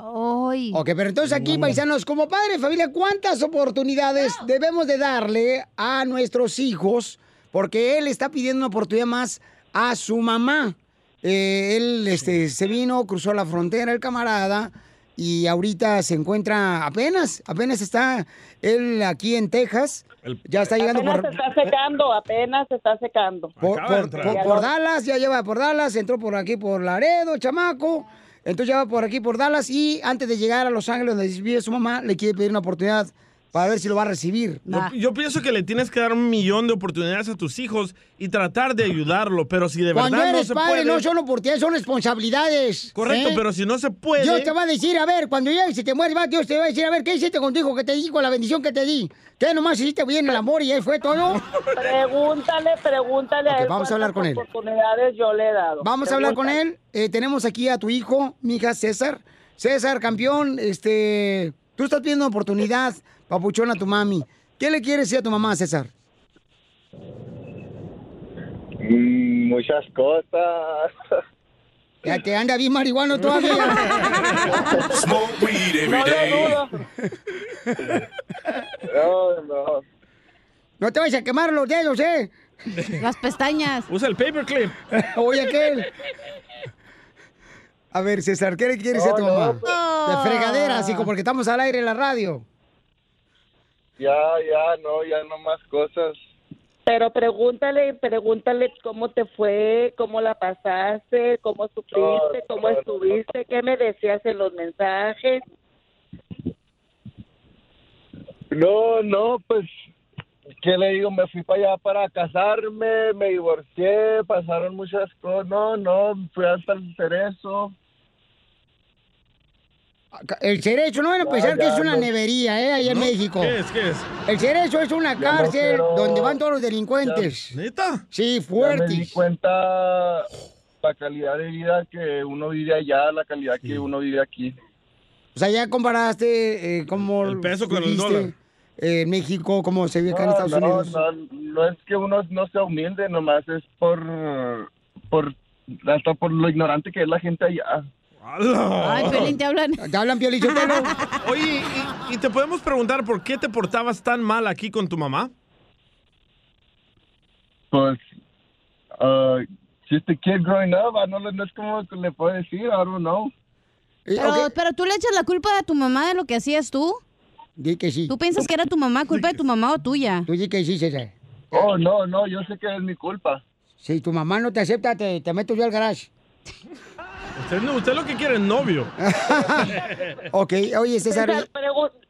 Speaker 3: Ok, pero entonces aquí, paisanos, como padre de familia, ¿cuántas oportunidades debemos de darle a nuestros hijos? Porque él está pidiendo una oportunidad más a su mamá. Eh, él este, se vino, cruzó la frontera, el camarada, y ahorita se encuentra apenas, apenas está él aquí en Texas. Ya está llegando
Speaker 20: apenas
Speaker 3: por...
Speaker 20: se está secando, apenas se está secando.
Speaker 3: Por, por- por- por Dallas, ya lleva por Dallas, entró por aquí por Laredo, chamaco. Entonces ya va por aquí por Dallas y antes de llegar a Los Ángeles donde vive su mamá, le quiere pedir una oportunidad para ver si lo va a recibir.
Speaker 6: Yo, yo pienso que le tienes que dar un millón de oportunidades a tus hijos y tratar de ayudarlo, pero si de
Speaker 3: Cuando
Speaker 6: verdad no
Speaker 3: eres
Speaker 6: se
Speaker 3: padre,
Speaker 6: puede...
Speaker 3: no son oportunidades, son responsabilidades.
Speaker 6: Correcto,
Speaker 3: ¿eh?
Speaker 6: pero si no se puede...
Speaker 3: Dios te va a decir, a ver, cuando llegues y te mueres, va, Dios te va a decir, a ver, ¿qué hiciste con tu hijo que te di con la bendición que te di? ¿Qué nomás hiciste bien el amor y ahí fue todo?
Speaker 20: Pregúntale, pregúntale
Speaker 3: Ok,
Speaker 20: a él
Speaker 3: vamos a hablar con él.
Speaker 20: oportunidades yo le he dado.
Speaker 3: Vamos a hablar con él. Eh, tenemos aquí a tu hijo, mi hija César. César, campeón, este, tú estás pidiendo oportunidad, papuchón, a tu mami. ¿Qué le quieres decir a tu mamá, César?
Speaker 23: Mm, muchas cosas.
Speaker 3: Ya te anda bien marihuano todavía.
Speaker 23: Smoke weed every
Speaker 3: No
Speaker 23: day. No, no.
Speaker 3: No te vayas a quemar los dedos, ¿eh?
Speaker 7: Las pestañas.
Speaker 6: Usa el paperclip.
Speaker 3: Oye, aquel. A ver, César, ¿qué le quieres decir a tu
Speaker 23: no,
Speaker 3: mamá?
Speaker 23: pues.
Speaker 3: De fregadera, así como porque estamos al aire en la radio.
Speaker 23: Ya, ya, no, ya no más cosas.
Speaker 20: Pero pregúntale, pregúntale cómo te fue, cómo la pasaste, cómo sufriste,
Speaker 23: No,
Speaker 20: cómo
Speaker 23: no, no.
Speaker 20: estuviste, qué me decías en los mensajes.
Speaker 23: No, no, pues, ¿qué le digo? Me fui para allá para casarme, me divorcié, pasaron muchas cosas. No, no, fui hasta el cerezo.
Speaker 3: El cerezo, no van a
Speaker 23: Ya,
Speaker 3: pensar que
Speaker 23: ya,
Speaker 3: es una
Speaker 23: no.
Speaker 3: nevería, ¿eh? Allá en
Speaker 23: ¿No?
Speaker 3: México.
Speaker 23: ¿Qué es, qué es?
Speaker 3: El cerezo es una
Speaker 23: Ya no
Speaker 3: cárcel
Speaker 23: quiero-
Speaker 3: donde van todos los delincuentes.
Speaker 6: ¿Neta?
Speaker 3: Sí,
Speaker 23: Ya me di cuenta la calidad de vida que uno vive allá, la calidad que uno vive aquí.
Speaker 3: O sea, ya comparaste eh, cómo...
Speaker 6: El peso con el dólar.
Speaker 3: eh, México como se vive acá en
Speaker 23: No,
Speaker 3: Estados
Speaker 23: no,
Speaker 3: Unidos?
Speaker 23: No, no es que uno no sea humilde, nomás es por, por, hasta por lo ignorante que es la gente allá.
Speaker 7: Ay, Piolín, te hablan.
Speaker 3: Te hablan, Piolín, yo te
Speaker 6: Oye, ¿y, y te podemos preguntar por qué te portabas tan mal aquí con tu mamá?
Speaker 23: Pues, uh, just a kid growing up, I no, no es como le puedo decir, I don't know.
Speaker 7: Pero, pero tú le echas la culpa a tu mamá de lo que hacías tú.
Speaker 3: Di que sí.
Speaker 7: ¿Tú piensas que era tu mamá, culpa de tu mamá o tuya?
Speaker 3: Tú di que sí, César.
Speaker 23: Oh, no, no, yo sé que es mi culpa.
Speaker 3: Si tu mamá no te acepta, te, te meto yo al garage.
Speaker 6: Usted, no- usted lo que quiere es novio.
Speaker 3: ok, oye, César.
Speaker 20: César,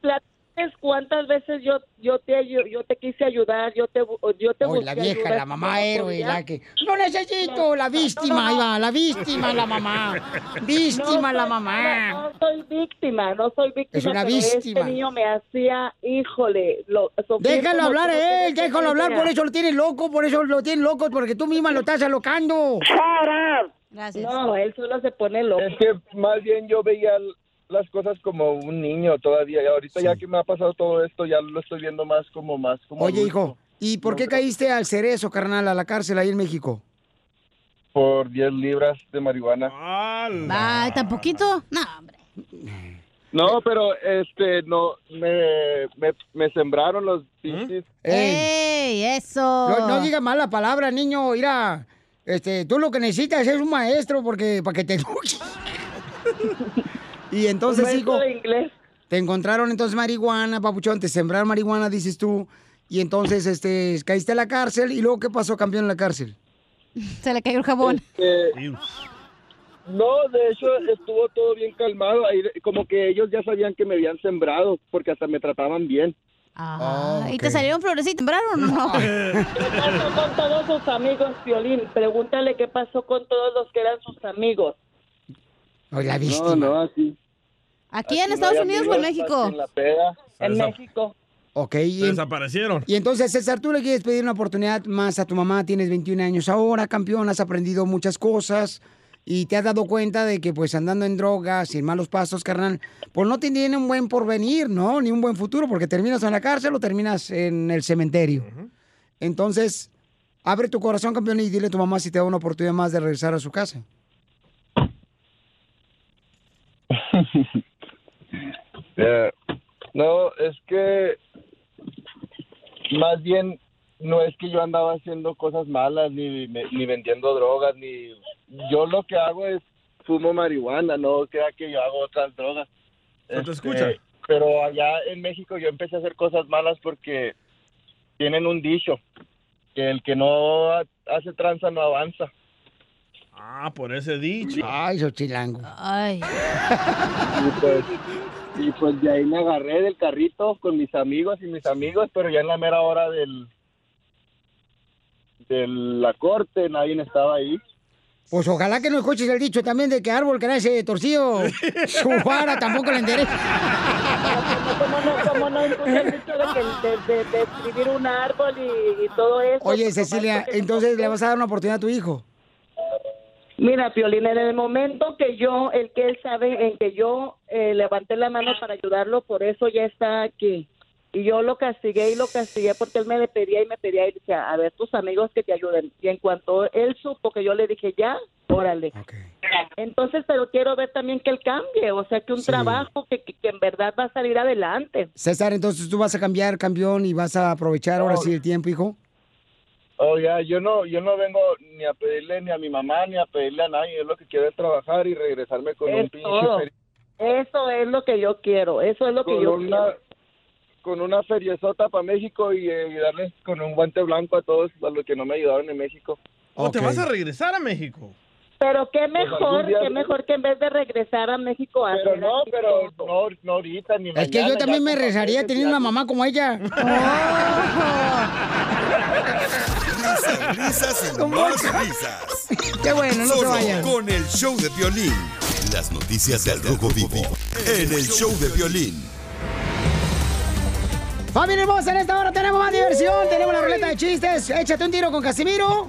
Speaker 20: platícales cuántas veces yo yo te ayu- yo te quise ayudar, yo te yo te
Speaker 3: Oye,
Speaker 20: busqué
Speaker 3: la vieja, la mamá
Speaker 20: no
Speaker 3: héroe, la que... No necesito, la víctima, va, la víctima, la mamá. Víctima, la mamá.
Speaker 20: No, no soy víctima, no soy víctima.
Speaker 3: Es una
Speaker 20: pero
Speaker 3: víctima.
Speaker 20: Este niño me hacía, híjole, lo,
Speaker 3: Déjalo hablar
Speaker 20: no
Speaker 3: a él, déjalo hablar, por eso lo tienes loco, por eso lo tienes loco, porque tú misma lo estás alocando.
Speaker 7: Gracias.
Speaker 20: No, él solo se pone loco.
Speaker 23: Es que más bien yo veía las cosas como un niño todavía y ahorita ya que me ha pasado todo esto ya lo estoy viendo más como más como
Speaker 3: Oye,
Speaker 23: adulto.
Speaker 3: hijo, ¿y por qué caíste al cerezo, carnal, a la cárcel ahí en México?
Speaker 23: por 10 libras de marihuana.
Speaker 7: ¿tan poquito? No, hombre.
Speaker 23: No, pero este no me, me, me sembraron los pinches.
Speaker 7: ¡Ey, eso!
Speaker 3: No, no digas mala palabra, niño, mira. Este, tú lo que necesitas es un maestro porque para que te eduques. y entonces, hijo,
Speaker 20: de inglés.
Speaker 3: te encontraron entonces marihuana, papuchón, te sembraron marihuana, dices tú, y entonces este caíste a la cárcel y luego qué pasó, campeón en la cárcel?
Speaker 7: Se le cayó el jabón.
Speaker 23: Este, no, de hecho estuvo todo bien calmado. Ahí, como que ellos ya sabían que me habían sembrado porque hasta me trataban bien.
Speaker 7: Ah, ¿Y te salieron florecitas? ¿Sembraron o no?
Speaker 20: ¿Qué pasó con todos sus amigos, Violín? Pregúntale qué pasó con todos los que eran sus amigos.
Speaker 3: la
Speaker 23: No, no, así.
Speaker 7: ¿Aquí en
Speaker 23: no
Speaker 7: Estados Unidos o en México?
Speaker 23: en la peda.
Speaker 20: En México.
Speaker 3: Ok, y, en-
Speaker 6: Desaparecieron.
Speaker 3: y entonces, César, tú le quieres pedir una oportunidad más a tu mamá, tienes 21 años ahora, campeón, has aprendido muchas cosas y te has dado cuenta de que pues andando en drogas y en malos pasos, carnal, pues no te tiene un buen porvenir, ¿no? Ni un buen futuro, porque terminas en la cárcel o terminas en el cementerio. Entonces, abre tu corazón, campeón, y dile a tu mamá si te da una oportunidad más de regresar a su casa.
Speaker 23: Eh, no, es que más bien no es que yo andaba haciendo cosas malas ni, me- ni vendiendo drogas ni yo lo que hago es fumo marihuana, no crea que yo hago otras drogas.
Speaker 6: No te
Speaker 23: Este,
Speaker 6: escucha.
Speaker 23: Pero allá en México yo empecé a hacer cosas malas porque tienen un dicho que el que no ha- hace tranza no avanza.
Speaker 6: Ah, por ese dicho.
Speaker 3: Ay, esos chilangos.
Speaker 7: Ay.
Speaker 23: Y pues, y pues de ahí me agarré del carrito con mis amigos y mis amigos, pero ya en la mera hora del de la corte nadie estaba ahí.
Speaker 3: Pues ojalá que no escuches el dicho también de que árbol que nace torcido, su vara tampoco le endereza.
Speaker 20: ¿Cómo no, cómo no el dicho de, que, de, de- de escribir un árbol y, y todo eso?
Speaker 3: Oye, Cecilia, entonces le vas a dar una oportunidad a tu hijo.
Speaker 20: Mira, Piolín, en el momento que yo, el que él sabe, en que yo eh, levanté la mano para ayudarlo, por eso ya está aquí. Y yo lo castigué y lo castigué porque él me le pedía y me pedía y decía, a ver, tus amigos que te ayuden. Y en cuanto él supo que yo le dije, ya, órale. Entonces, pero quiero ver también que él cambie, o sea, que un trabajo que, que, que en verdad va a salir adelante.
Speaker 3: César, entonces tú vas a cambiar, campeón, y vas a aprovechar ahora sí el tiempo, hijo.
Speaker 23: Oh, ya, yo no, yo no vengo ni a pedirle ni a mi mamá ni a pedirle a nadie. Yo lo que quiero es trabajar y regresarme con un pinche
Speaker 20: Eso es lo que yo quiero, eso es lo que yo
Speaker 23: una
Speaker 20: quiero.
Speaker 23: Con una feriezota para México y eh, y darles con un guante blanco a todos a los que no me ayudaron en México.
Speaker 6: ¿O te vas a regresar a México?
Speaker 20: Pero qué
Speaker 23: algún
Speaker 20: mejor,
Speaker 23: día
Speaker 20: qué mejor que en vez de regresar a México a
Speaker 23: Pero no, pero no, no ahorita ni
Speaker 3: Es que yo también me rezaría teniendo una mamá como ella.
Speaker 2: Risas, risas y más risas.
Speaker 3: Qué bueno, no se
Speaker 2: Solo
Speaker 3: vayan.
Speaker 2: con el show de violín. Las noticias del Rojo Vivo en el show de violín.
Speaker 3: Familia hermosa, en esta hora tenemos más diversión, tenemos la ruleta de chistes, échate un tiro con Casimiro.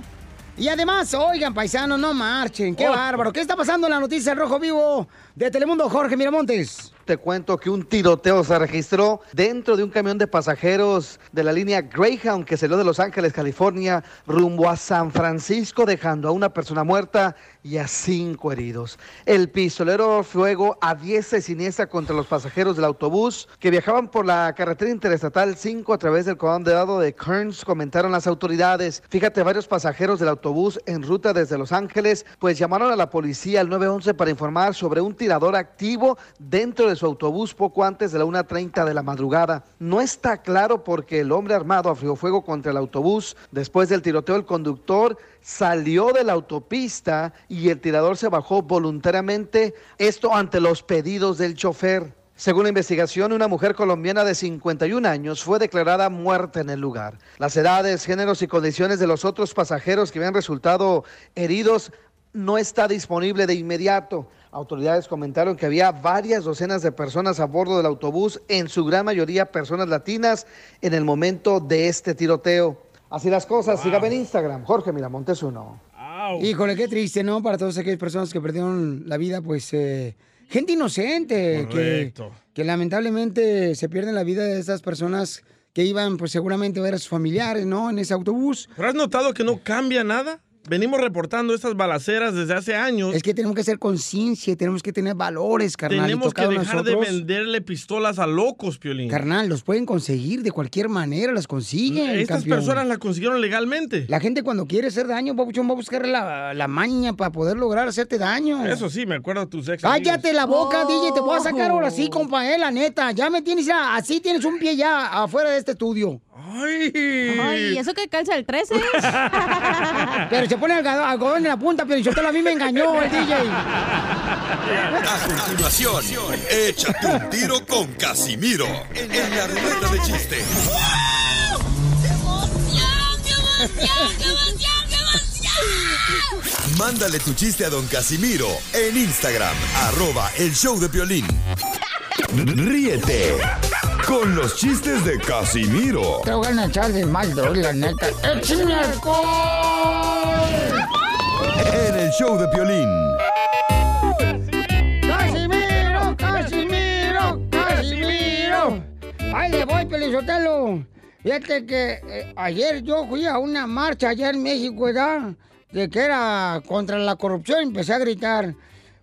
Speaker 3: Y además, oigan, paisanos, no marchen, qué
Speaker 6: Oh.
Speaker 3: bárbaro. ¿Qué está pasando en la noticia del Rojo Vivo de Telemundo, Jorge Miramontes?
Speaker 8: Te cuento que un tiroteo se registró dentro de un camión de pasajeros de la línea Greyhound que salió de Los Ángeles, California, rumbo a San Francisco, dejando a una persona muerta y a cinco heridos. El pistolero fuego a diestra y siniestra contra los pasajeros del autobús que viajaban por la carretera interestatal 5 a través del condado de Kearns, comentaron las autoridades. Fíjate, varios pasajeros del autobús en ruta desde Los Ángeles, pues llamaron a la policía al 911 para informar sobre un tirador activo dentro de su autobús poco antes de la 1.30 de la madrugada. No está claro porque el hombre armado abrió fuego contra el autobús. Después del tiroteo, el conductor salió de la autopista y el tirador se bajó voluntariamente, esto ante los pedidos del chofer. Según la investigación, una mujer colombiana de 51 años fue declarada muerta en el lugar. Las edades, géneros y condiciones de los otros pasajeros que habían resultado heridos no está disponible de inmediato. Autoridades comentaron que había varias docenas de personas a bordo del autobús, en su gran mayoría personas latinas, en el momento de este tiroteo. Así las cosas, sígame en Instagram, Jorge Miramontes uno.
Speaker 3: Híjole, qué triste, ¿no? Para todas aquellas personas que perdieron la vida, pues, eh, gente inocente, que,
Speaker 6: Correcto.
Speaker 3: que lamentablemente se pierden la vida de estas personas que iban, pues, seguramente a ver a sus familiares, ¿no? En ese autobús.
Speaker 6: ¿Pero has notado que no cambia nada? Venimos reportando estas balaceras desde hace años.
Speaker 3: Es que tenemos que hacer conciencia, tenemos que tener valores, carnal. y
Speaker 6: Tenemos que dejar de venderle pistolas a locos, Piolín.
Speaker 3: Carnal, los pueden conseguir de cualquier manera, las consiguen.
Speaker 6: Estas
Speaker 3: campeón.
Speaker 6: personas la consiguieron legalmente.
Speaker 3: La gente cuando quiere hacer daño, papuchón, va a buscar la, la maña para poder lograr hacerte daño.
Speaker 6: Eso sí, me acuerdo de tus ex.
Speaker 3: Cállate la boca,
Speaker 6: Oh.
Speaker 3: DJ, te voy a sacar ahora sí, compa, eh, la neta. Ya me tienes, ya, así tienes un pie ya afuera de este estudio.
Speaker 6: Ay.
Speaker 7: Ay, eso que calza el 13.
Speaker 3: Pero se pone algodón, algodón en la punta, pero yo a mí me engañó el DJ.
Speaker 2: A continuación, échate un tiro con Casimiro en la ruleta de chiste. Mándale tu chiste a don Casimiro en Instagram, arroba el show de violín. Ríete con los chistes de Casimiro
Speaker 3: Te voy a echar de mal, bro, la neta. ¡Échame alcohol!
Speaker 2: en el show de violín.
Speaker 3: ¡Casimiro! ¡Casimiro! ¡Casimiro! ¡Ahí le voy, Pelizotelo! Fíjate que eh, ayer yo fui a una marcha allá en México, ¿verdad? De que era contra la corrupción. Empecé a gritar.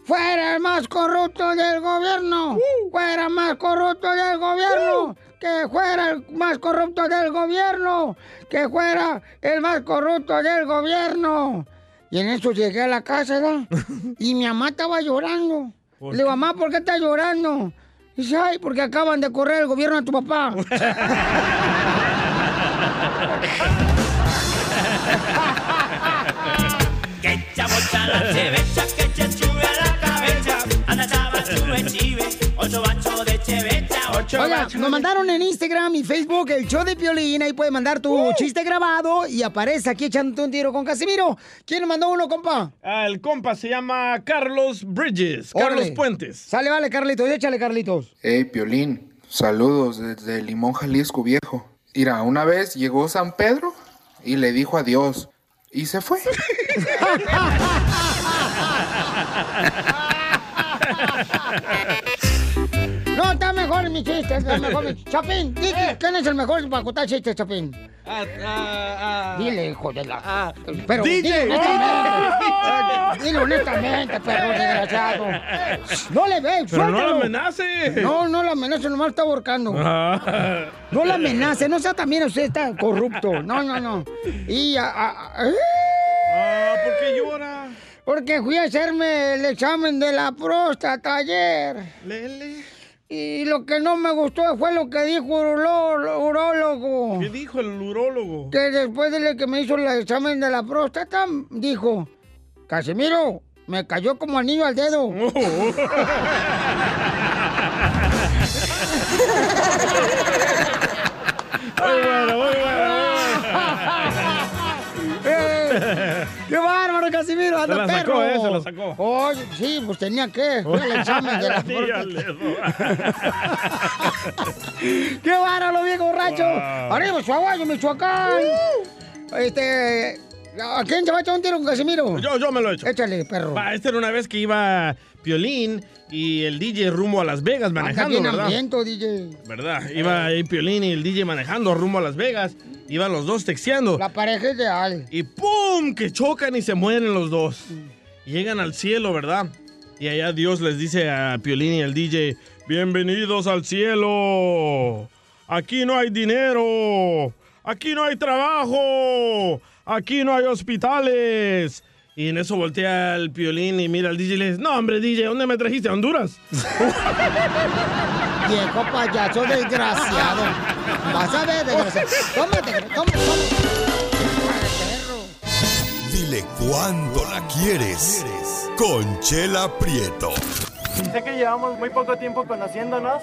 Speaker 3: ¡Fuera el más corrupto del gobierno! ¡Fuera más corrupto del gobierno! ¡Que fuera el más corrupto del gobierno! ¡Que fuera el más corrupto del gobierno! Y en eso llegué a la casa, ¿verdad? Y mi mamá estaba llorando. Le digo, mamá, ¿por qué estás llorando? Dice, ay, porque acaban de correr el gobierno a tu papá.
Speaker 5: ocho bacho de chevecha, ocho
Speaker 3: Oiga, nos mandaron en Instagram y Facebook el show de Piolín. Ahí puedes mandar tu chiste grabado y aparece aquí echándote un tiro con Casimiro. ¿Quién nos mandó uno, compa?
Speaker 6: Ah, el compa se llama Carlos Bridges. Carlos. Puentes.
Speaker 3: Sale, vale, Carlitos. Échale, Carlitos.
Speaker 24: Hey, Piolín, saludos desde Limón, Jalisco, viejo. Mira, una vez llegó San Pedro y le dijo adiós y se fue.
Speaker 3: No, está mejor mi chiste, está mejor mi Chapín, di que- ¿quién es el mejor para contar chistes, Chapín? Dile, hijo de la... Pero
Speaker 5: DJ.
Speaker 3: dile honestamente. Dile honestamente, perro desgraciado. No le ve,
Speaker 6: Pero no lo amenace.
Speaker 3: No, no lo amenace, nomás está ahorcando.
Speaker 6: Ah.
Speaker 3: No lo amenace, no sea también usted está corrupto. No, no, no. Y... a-
Speaker 6: Ah, ¿por qué llora?
Speaker 3: Porque fui a hacerme el examen de la próstata ayer.
Speaker 6: Lele.
Speaker 3: Y lo que no me gustó fue lo que dijo el uró- urólogo.
Speaker 6: ¿Qué dijo el urólogo?
Speaker 3: Que después de que me hizo el examen de la próstata, dijo, Casimiro, me cayó como anillo al dedo.
Speaker 5: Muy bueno, muy
Speaker 3: Eh, Casimiro!
Speaker 6: Se
Speaker 3: ¡Anda
Speaker 6: la sacó,
Speaker 3: perro!
Speaker 6: eh, se la sacó.
Speaker 3: Oye, sí, pues tenía que. Fue el examen de la. ¡Qué bárbaro, viejo borracho!
Speaker 5: Wow.
Speaker 3: ¡Arriba, Chihuahua, Michoacán! Este... ¿A quién se va a echar un tiro con Casimiro?
Speaker 6: Yo, yo me lo he hecho.
Speaker 3: Échale, perro.
Speaker 6: Va, esta era una vez que iba Piolín y el DJ rumbo a Las Vegas manejando,
Speaker 3: bien
Speaker 6: ¿verdad?
Speaker 3: hambriento, DJ.
Speaker 6: ¿Verdad? Iba ahí Piolín y el DJ manejando rumbo a Las Vegas. Iban los dos texteando.
Speaker 3: La pareja es real.
Speaker 6: Y ¡pum! Que chocan y se mueren los dos. Llegan al cielo, ¿verdad? Y allá Dios les dice a Piolín y al DJ, bienvenidos al cielo. Aquí no hay dinero. Aquí no hay trabajo. Aquí no hay hospitales. Y en eso voltea el Piolín y mira al DJ y le dice, no, hombre, DJ, ¿dónde me trajiste? ¿A Honduras?
Speaker 3: Viejo payaso desgraciado. Vas a ver, desgraciado. Tómate, tómate,
Speaker 2: Dile cuándo la quieres. Conchela Prieto.
Speaker 15: Sé que llevamos muy poco tiempo conociéndonos.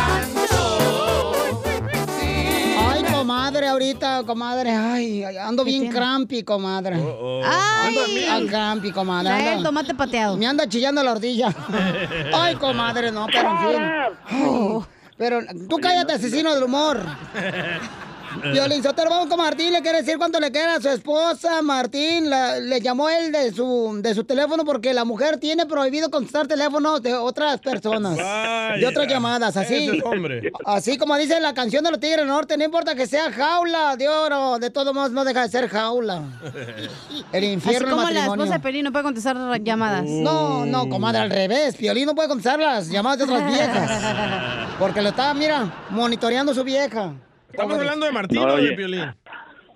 Speaker 3: comadre, ahorita, comadre. Ay, ando bien crampi, comadre.
Speaker 7: Ay.
Speaker 3: Ando bien crampi, comadre. Anda-
Speaker 7: el tomate pateado.
Speaker 3: Me anda chillando la ordilla. Ay, comadre, no, pero en fin. Pero tú cállate, asesino del humor. Violín Sotelo, vamos con Martín, le quiere decir cuánto le queda a su esposa. Martín la- le llamó él de su, de su teléfono porque la mujer tiene prohibido contestar teléfonos de otras personas. de otras llamadas, así.
Speaker 6: Ese es hombre.
Speaker 3: Así como dice la canción de los Tigres del Norte, no importa que sea jaula de oro, de todos modos no deja de ser jaula. El infierno
Speaker 7: Así como
Speaker 3: el
Speaker 7: la
Speaker 3: matrimonio.
Speaker 7: esposa de Pelín no puede contestar llamadas.
Speaker 3: No, no, comadre, al revés. Piolín no puede contestar las llamadas de otras viejas. Porque lo está, mira, monitoreando su vieja.
Speaker 6: ¿Estamos hablando de Martín
Speaker 3: No,
Speaker 6: o de
Speaker 3: oye.
Speaker 6: Piolín?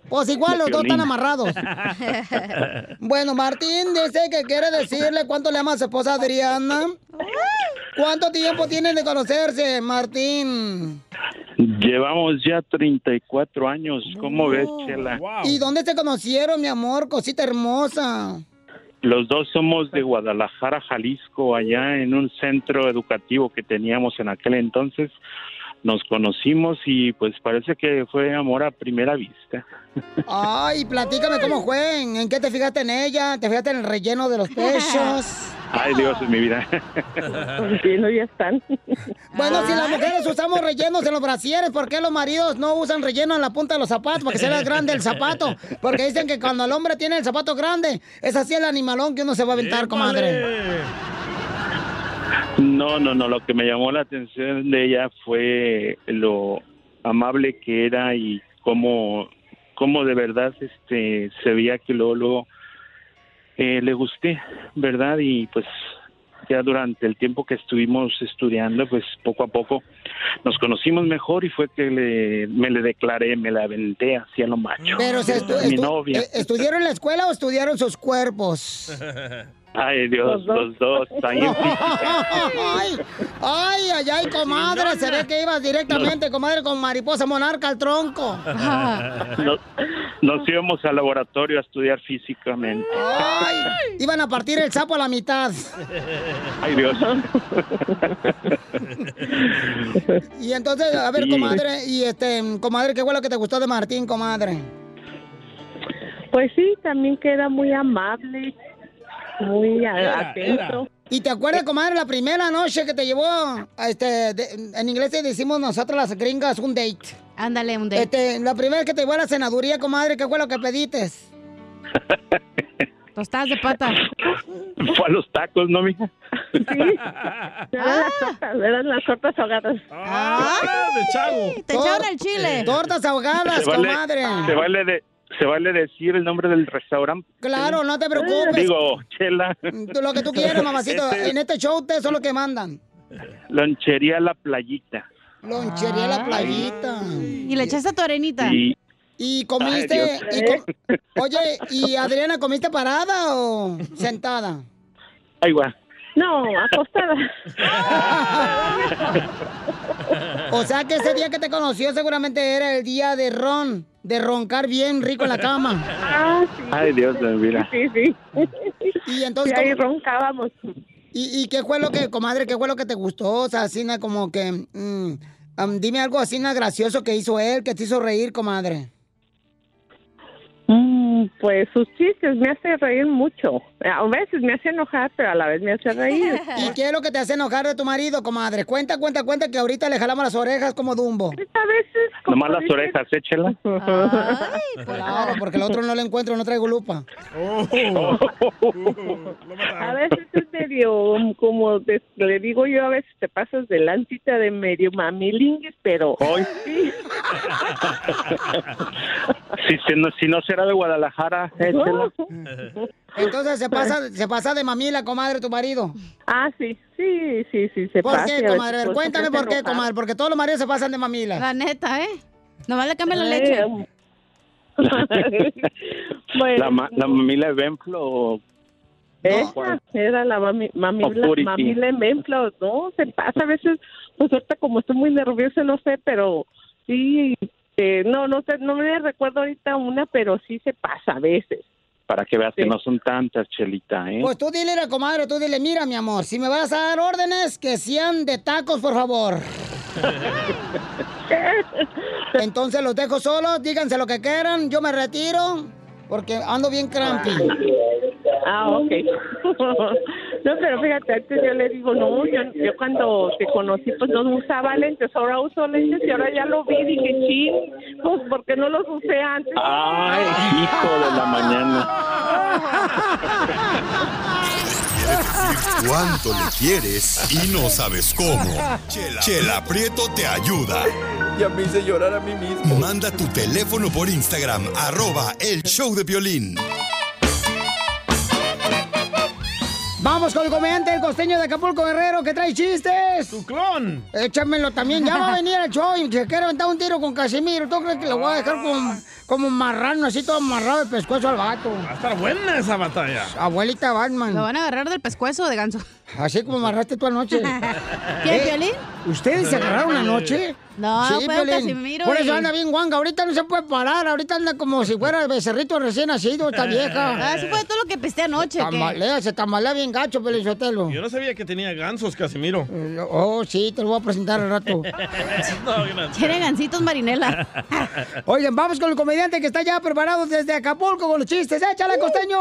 Speaker 3: Pues igual los dos están amarrados. Bueno, Martín dice que quiere decirle cuánto le ama a su esposa Adriana. ¿Cuánto tiempo tienen de conocerse, Martín?
Speaker 25: Llevamos ya 34 años. ¿Cómo ves, Chela?
Speaker 3: ¿Y dónde se conocieron, mi amor? Cosita hermosa.
Speaker 25: Los dos somos de Guadalajara, Jalisco, allá en un centro educativo que teníamos en aquel entonces. Nos conocimos y pues parece que fue amor a primera vista.
Speaker 3: Ay, platícame cómo fue. ¿En qué te fijaste en ella? ¿Te fijaste en el relleno de los pechos?
Speaker 25: Ay, Dios, en mi vida.
Speaker 12: Sí, no, ya están.
Speaker 3: Bueno, si las mujeres usamos rellenos en los brasieres, ¿por qué los maridos no usan relleno en la punta de los zapatos para que sea grande el zapato? Porque dicen que cuando el hombre tiene el zapato grande, es así el animalón que uno se va a aventar, comadre.
Speaker 25: No, no, no. Lo que me llamó la atención de ella fue lo amable que era y cómo, cómo de verdad este, se veía que luego, luego eh, le gusté, ¿verdad? Y pues ya durante el tiempo que estuvimos estudiando, pues poco a poco nos conocimos mejor y fue que le, me le declaré, me la aventé hacia lo macho.
Speaker 3: Pero estu-
Speaker 25: Mi
Speaker 3: estu-
Speaker 25: novia.
Speaker 3: eh, ¿estudiaron en la escuela o estudiaron sus cuerpos?
Speaker 25: Ay, Dios, los dos. en
Speaker 3: ay, ay, ay, ay, comadre, se ve que ibas directamente, comadre, con mariposa monarca al tronco.
Speaker 25: Nos, nos íbamos al laboratorio a estudiar físicamente.
Speaker 3: Ay, iban a partir el sapo a la mitad.
Speaker 25: Ay, Dios.
Speaker 3: Y entonces, a ver, comadre, y este, comadre, ¿qué fue lo que te gustó de Martín, comadre?
Speaker 12: Pues sí, también queda muy amable, muy a- atento.
Speaker 3: ¿Y te acuerdas, comadre, la primera noche que te llevó, a este, de- en inglés decimos nosotros las gringas un date?
Speaker 7: Ándale, un date.
Speaker 3: Este, la primera vez que te llevó a la senaduría, comadre, ¿qué fue lo que pediste?
Speaker 7: Tostadas de pata.
Speaker 25: Fue a los tacos, ¿no, mija?
Speaker 12: Eran las tortas, eran las tortas ahogadas.
Speaker 6: ¡Ah, de Chago!
Speaker 3: Te echaron el chile. Tortas ahogadas,
Speaker 25: Se vale,
Speaker 3: comadre.
Speaker 25: se vale de, se vale decir el nombre del restaurante.
Speaker 3: Claro, no te preocupes.
Speaker 25: Digo, Chela.
Speaker 3: Lo que tú quieras, mamacito.
Speaker 25: Este,
Speaker 3: En este show ustedes son lo que mandan.
Speaker 25: Lonchería La Playita.
Speaker 3: Lonchería La Playita.
Speaker 7: Y le echaste tu arenita.
Speaker 25: Y
Speaker 3: ¿Y comiste?
Speaker 25: Ay, Dios.
Speaker 3: y com- Oye, ¿y Adriana, comiste parada o sentada?
Speaker 25: Ay, guau.
Speaker 12: No, acostada.
Speaker 3: O sea que ese día que te conoció seguramente era el día de ron, de roncar bien rico en la cama.
Speaker 12: Ah, sí.
Speaker 25: Ay, Dios de mi vida.
Speaker 12: Sí, sí.
Speaker 3: Y entonces...
Speaker 12: Y ahí
Speaker 3: ¿cómo-
Speaker 12: roncábamos.
Speaker 3: ¿Y, y qué fue lo que, comadre, qué fue lo que te gustó? O sea, así como que... mm, am, dime algo así gracioso que hizo él, que te hizo reír, comadre.
Speaker 26: Pues sus chistes me hace reír mucho. A veces me hace enojar, pero a la vez me hace reír.
Speaker 3: ¿Y qué es lo que te hace enojar de tu marido, comadre? Cuenta, cuenta, cuenta que ahorita le jalamos las orejas como Dumbo.
Speaker 26: A veces.
Speaker 25: Nomás las orejas, échela.
Speaker 3: Claro, porque el otro no lo encuentro, no traigo lupa.
Speaker 26: A veces es medio, como te- le digo yo, a veces te pasas de lancita de medio mamilingues, pero... Sí.
Speaker 25: si, si no, si no será de Guadalajara, échela.
Speaker 3: Entonces se pasa, se pasa de mamila, comadre, tu marido.
Speaker 26: Ah, sí, sí, sí, sí, se
Speaker 3: ¿Por
Speaker 26: pasa.
Speaker 3: qué,
Speaker 26: a veces,
Speaker 3: comadre? Ver, cuéntame por qué, comadre, porque todos los maridos se pasan de mamila.
Speaker 7: La neta, ¿eh? Nomás le cambian la
Speaker 26: Ay,
Speaker 7: leche.
Speaker 26: Bueno.
Speaker 25: La, ma- la mamila de Benflo
Speaker 26: Esa era la mami, en Benflo, no, se pasa a veces, pues ahorita como estoy muy nerviosa, no sé, pero sí, eh, no, no sé, no me recuerdo ahorita una, pero sí se pasa a veces.
Speaker 25: para que veas que no son tantas, Chelita, ¿eh?
Speaker 3: Pues tú dile a la comadre, tú dile, mira, mi amor, si me vas a dar órdenes, que sean de tacos, por favor. Entonces los dejo solos, díganse lo que quieran, yo me retiro, porque ando bien crampi.
Speaker 26: Ah, ok. no, pero fíjate, antes yo le digo, no, yo, yo cuando te conocí, pues no usaba lentes, ahora uso lentes y ahora ya lo vi, dije, chin, pues porque no los usé antes.
Speaker 25: Ay, hijo de la mañana.
Speaker 2: cuánto le quieres y no sabes cómo. Chela, Chela Prieto te ayuda.
Speaker 27: Ya me hice llorar a mí mismo.
Speaker 2: Manda tu teléfono por Instagram, arroba el show de violín.
Speaker 3: Vamos con el comediante, el costeño de Acapulco Guerrero, que trae chistes.
Speaker 6: ¡Tu clon!
Speaker 3: Échamelo también. Ya va a venir el show y se quiere aventar un tiro con Casimiro. ¿Tú crees que lo voy a dejar como, como marrano, así todo amarrado de pescuezo al gato?
Speaker 6: Va a estar buena esa batalla.
Speaker 3: Abuelita Batman.
Speaker 7: Lo van a agarrar del pescuezo de ganso.
Speaker 3: Así como amarraste tú anoche.
Speaker 7: ¿Quién,
Speaker 3: ¿Eh?
Speaker 7: Piolín?
Speaker 3: ¿Ustedes se agarraron anoche?
Speaker 7: No, fue un
Speaker 3: Piolín.
Speaker 7: Casimiro
Speaker 3: Por eso
Speaker 7: y-
Speaker 3: anda bien guanga. Ahorita no se puede parar. Ahorita anda como si fuera el becerrito recién nacido, esta vieja.
Speaker 7: Ah, eso fue todo lo que pesté anoche. ¿qué?
Speaker 3: Tambalea, se tambalea bien gacho, Pelizotelo.
Speaker 6: Yo no sabía que tenía gansos, Casimiro.
Speaker 3: Oh, sí, te lo voy a presentar al rato.
Speaker 6: No.
Speaker 7: Tiene gancitos marinela.
Speaker 3: Oigan, vamos con el comediante que está ya preparado desde Acapulco con los chistes. ¡Échale, costeño!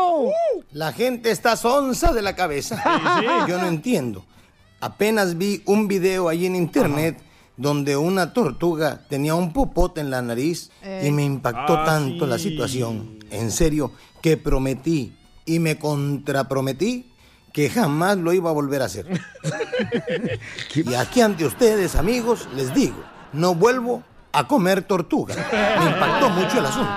Speaker 27: La gente está sonsa de la cabeza. Yo no entiendo. Apenas vi un video ahí en internet donde una tortuga tenía un popote en la nariz y me impactó
Speaker 28: Ah,
Speaker 27: tanto la situación. En serio, que prometí y me contraprometí que jamás lo iba a volver a hacer. y aquí ante ustedes, amigos, les digo, no vuelvo a comer tortuga. Me impactó mucho el asunto.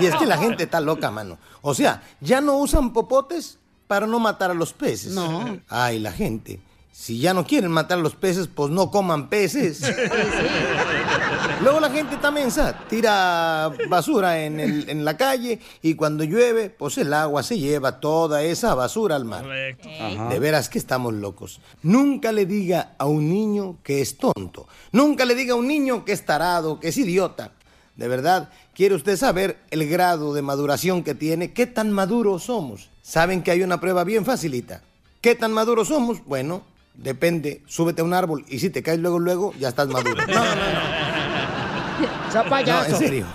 Speaker 27: Y es que la gente está loca, mano. O sea, ya no usan popotes para no matar a los peces.
Speaker 3: No.
Speaker 27: Ay, la gente. Si ya no quieren matar a los peces, pues no coman peces. Luego la gente también tira basura en, el- en la calle y cuando llueve, pues el agua se lleva toda esa basura al mar.
Speaker 6: Correcto.
Speaker 27: De veras que estamos locos. Nunca le diga a un niño que es tonto. Nunca le diga a un niño que es tarado, que es idiota. De verdad, ¿quiere usted saber el grado de maduración que tiene? ¿Qué tan maduros somos? ¿Saben que hay una prueba bien facilita? ¿Qué tan maduros somos? Bueno, depende. Súbete a un árbol y si te caes luego, luego, ya estás maduro. No, no, no.
Speaker 3: Sea
Speaker 27: No,
Speaker 3: payaso.
Speaker 27: en serio.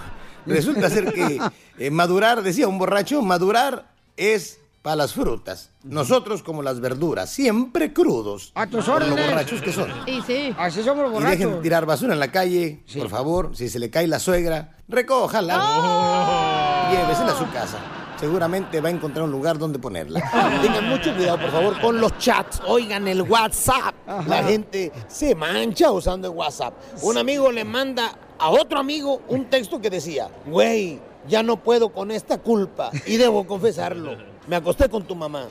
Speaker 27: Resulta ser que eh, madurar, decía un borracho, madurar es para las frutas. Nosotros como las verduras, siempre crudos.
Speaker 3: A tus órdenes.
Speaker 27: borrachos que son.
Speaker 7: Sí, sí.
Speaker 3: Así somos los
Speaker 27: Y dejen de
Speaker 3: borrachos.
Speaker 27: tirar basura en la calle, por favor. Si se le cae la suegra, recójala. Llévesela a su casa. Seguramente va a encontrar un lugar donde ponerla. Tengan mucho cuidado, por favor, con los chats. Oigan el WhatsApp. La gente se mancha usando el WhatsApp. Un amigo le manda a otro amigo un texto que decía, güey, ya no puedo con esta culpa y debo confesarlo. Me acosté con tu mamá.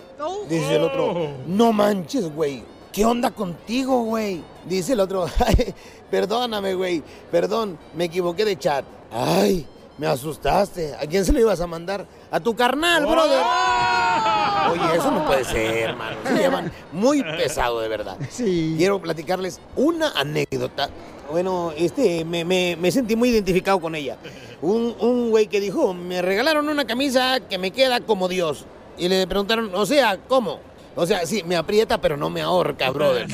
Speaker 27: Dice el otro, no manches, güey. ¿Qué onda contigo, güey? Dice el otro, "Ay, perdóname, güey. Perdón, me equivoqué de chat. Ay, me asustaste. ¿A quién se lo ibas a mandar? A tu carnal, brother. Oye, eso no puede ser, hermano. Se llevan muy pesado, de verdad. Quiero platicarles una anécdota. Bueno, este, me, me- me sentí muy identificado con ella. Un, un güey que dijo, me regalaron una camisa que me queda como Dios. Y le preguntaron, o sea, ¿cómo? O sea, sí, me aprieta, pero no me ahorca, brother.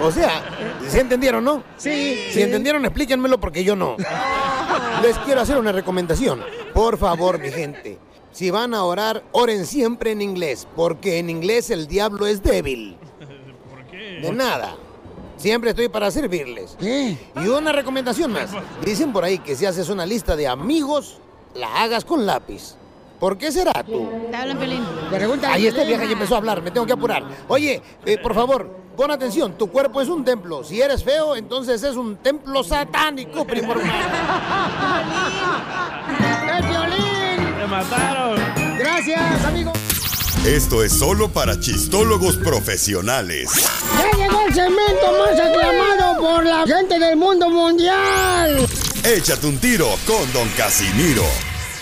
Speaker 27: O sea, ¿se entendieron, no?
Speaker 3: Sí.
Speaker 27: Si entendieron, explíquenmelo porque yo no. Les quiero hacer una recomendación. Por favor, mi gente. Si van a orar, oren siempre en inglés, porque en inglés el diablo es débil. De nada. Siempre estoy para servirles. Y una recomendación más. Dicen por ahí que si haces una lista de amigos, la hagas con lápiz. ¿Por qué será tú?
Speaker 7: Te hablan, Pelín.
Speaker 3: Pregunta.
Speaker 27: Ahí este vieja ya empezó a hablar, me tengo que apurar. Oye, eh, por favor, pon atención, tu cuerpo es un templo. Si eres feo, entonces es un templo satánico, primo hermano.
Speaker 3: ¡El violín!
Speaker 6: ¡Me mataron!
Speaker 3: Gracias, amigo.
Speaker 2: Esto es solo para chistólogos profesionales.
Speaker 3: Ya llegó el segmento más aclamado por la gente del mundo mundial.
Speaker 2: Échate un tiro con Don Casimiro.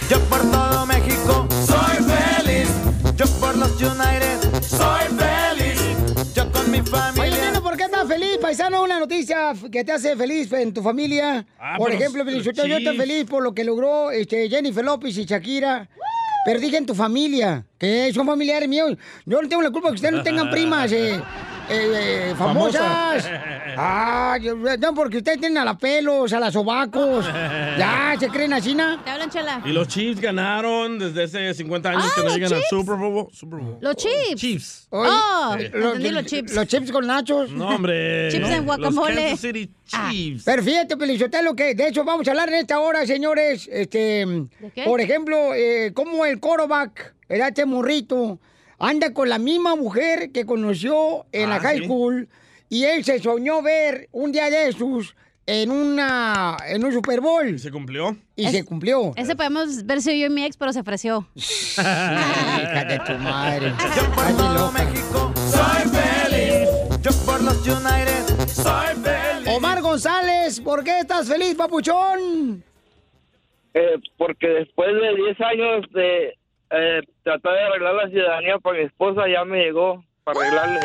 Speaker 5: Yo por todo México soy feliz. Yo por los United soy feliz. Yo con mi
Speaker 3: Oye,
Speaker 5: familia.
Speaker 3: Neno, ¿por qué estás feliz, paisano? Una noticia que te hace feliz en tu familia.
Speaker 5: Ah,
Speaker 3: por ejemplo, yo estoy feliz por lo que logró este, Jennifer López y Shakira. Pero dije en tu familia, que son familiares míos. Yo no tengo la culpa que ustedes no tengan primas eh, eh, eh, famosas.
Speaker 6: Famosas.
Speaker 3: Ah, yo- no, porque ustedes tienen a la pelos, a las sobacos. Ya, ¿se creen así, ¿no?
Speaker 7: Te hablan, Chela.
Speaker 6: Y los Chiefs ganaron desde hace 50 años
Speaker 7: Ah,
Speaker 6: que no llegan al
Speaker 7: Chiefs.
Speaker 6: Super Bowl. Super Bowl.
Speaker 7: Los chips.
Speaker 6: Chiefs.
Speaker 3: Oye,
Speaker 7: Oh,
Speaker 3: eh,
Speaker 7: entendí los chips.
Speaker 3: Los chips con nachos.
Speaker 6: No, hombre.
Speaker 7: Chips
Speaker 6: no.
Speaker 7: en guacamole.
Speaker 6: Los Kansas City Chiefs.
Speaker 3: Pero fíjate, Pelizotelo, que de hecho vamos a hablar en esta hora, señores. Este,
Speaker 7: qué?
Speaker 3: por ejemplo, eh, cómo el Corobac, el este morrito, anda con la misma mujer que conoció en la
Speaker 6: Ah,
Speaker 3: high
Speaker 6: sí.
Speaker 3: school y él se soñó ver un día de esos en una en un Super Bowl
Speaker 6: ¿Se cumplió?
Speaker 3: y se cumplió.
Speaker 7: Ese podemos ver si yo y mi ex, pero se ofreció.
Speaker 3: Hija de tu madre.
Speaker 5: Yo por todo México soy feliz. Yo por los United soy feliz.
Speaker 3: Omar González, ¿por qué estás feliz, papuchón?
Speaker 23: Eh, porque después de 10 años de eh, tratar de arreglar la ciudadanía para mi esposa, ya me llegó para arreglarle.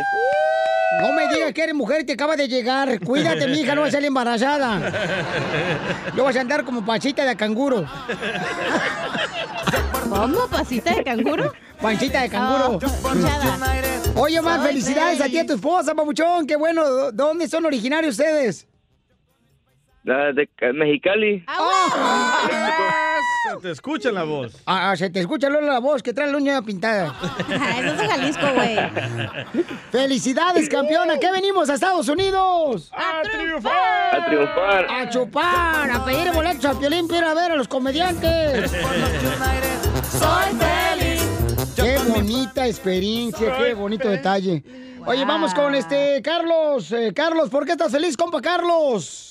Speaker 3: No me digas que eres mujer y te acaba de llegar. Cuídate, mija, no vas a salir embarazada. No vas a andar como pancita de canguro.
Speaker 7: ¿Cómo? ¿Pasita de canguro?
Speaker 3: Pancita de canguro.
Speaker 7: Oh.
Speaker 3: Oye, Omar,
Speaker 7: Soy
Speaker 3: felicidades a ti y a tu esposa, papuchón. Qué bueno. ¿De dónde son originarios ustedes?
Speaker 23: De Ca- Mexicali.
Speaker 6: Se te escucha la voz.
Speaker 3: Ah, se te escucha Lola la voz que trae la uña pintada.
Speaker 7: Eso es Jalisco, güey.
Speaker 3: ¡Felicidades, campeona! ¿Qué venimos a Estados Unidos?
Speaker 6: ¡A triunfar!
Speaker 23: A triunfar.
Speaker 3: A chupar, a pedir boletos al Piolín para a ver a los comediantes.
Speaker 5: Soy feliz.
Speaker 3: Qué bonita experiencia, qué bonito detalle. Oye, vamos con este Carlos. Eh, Carlos, ¿por qué estás feliz, compa Carlos?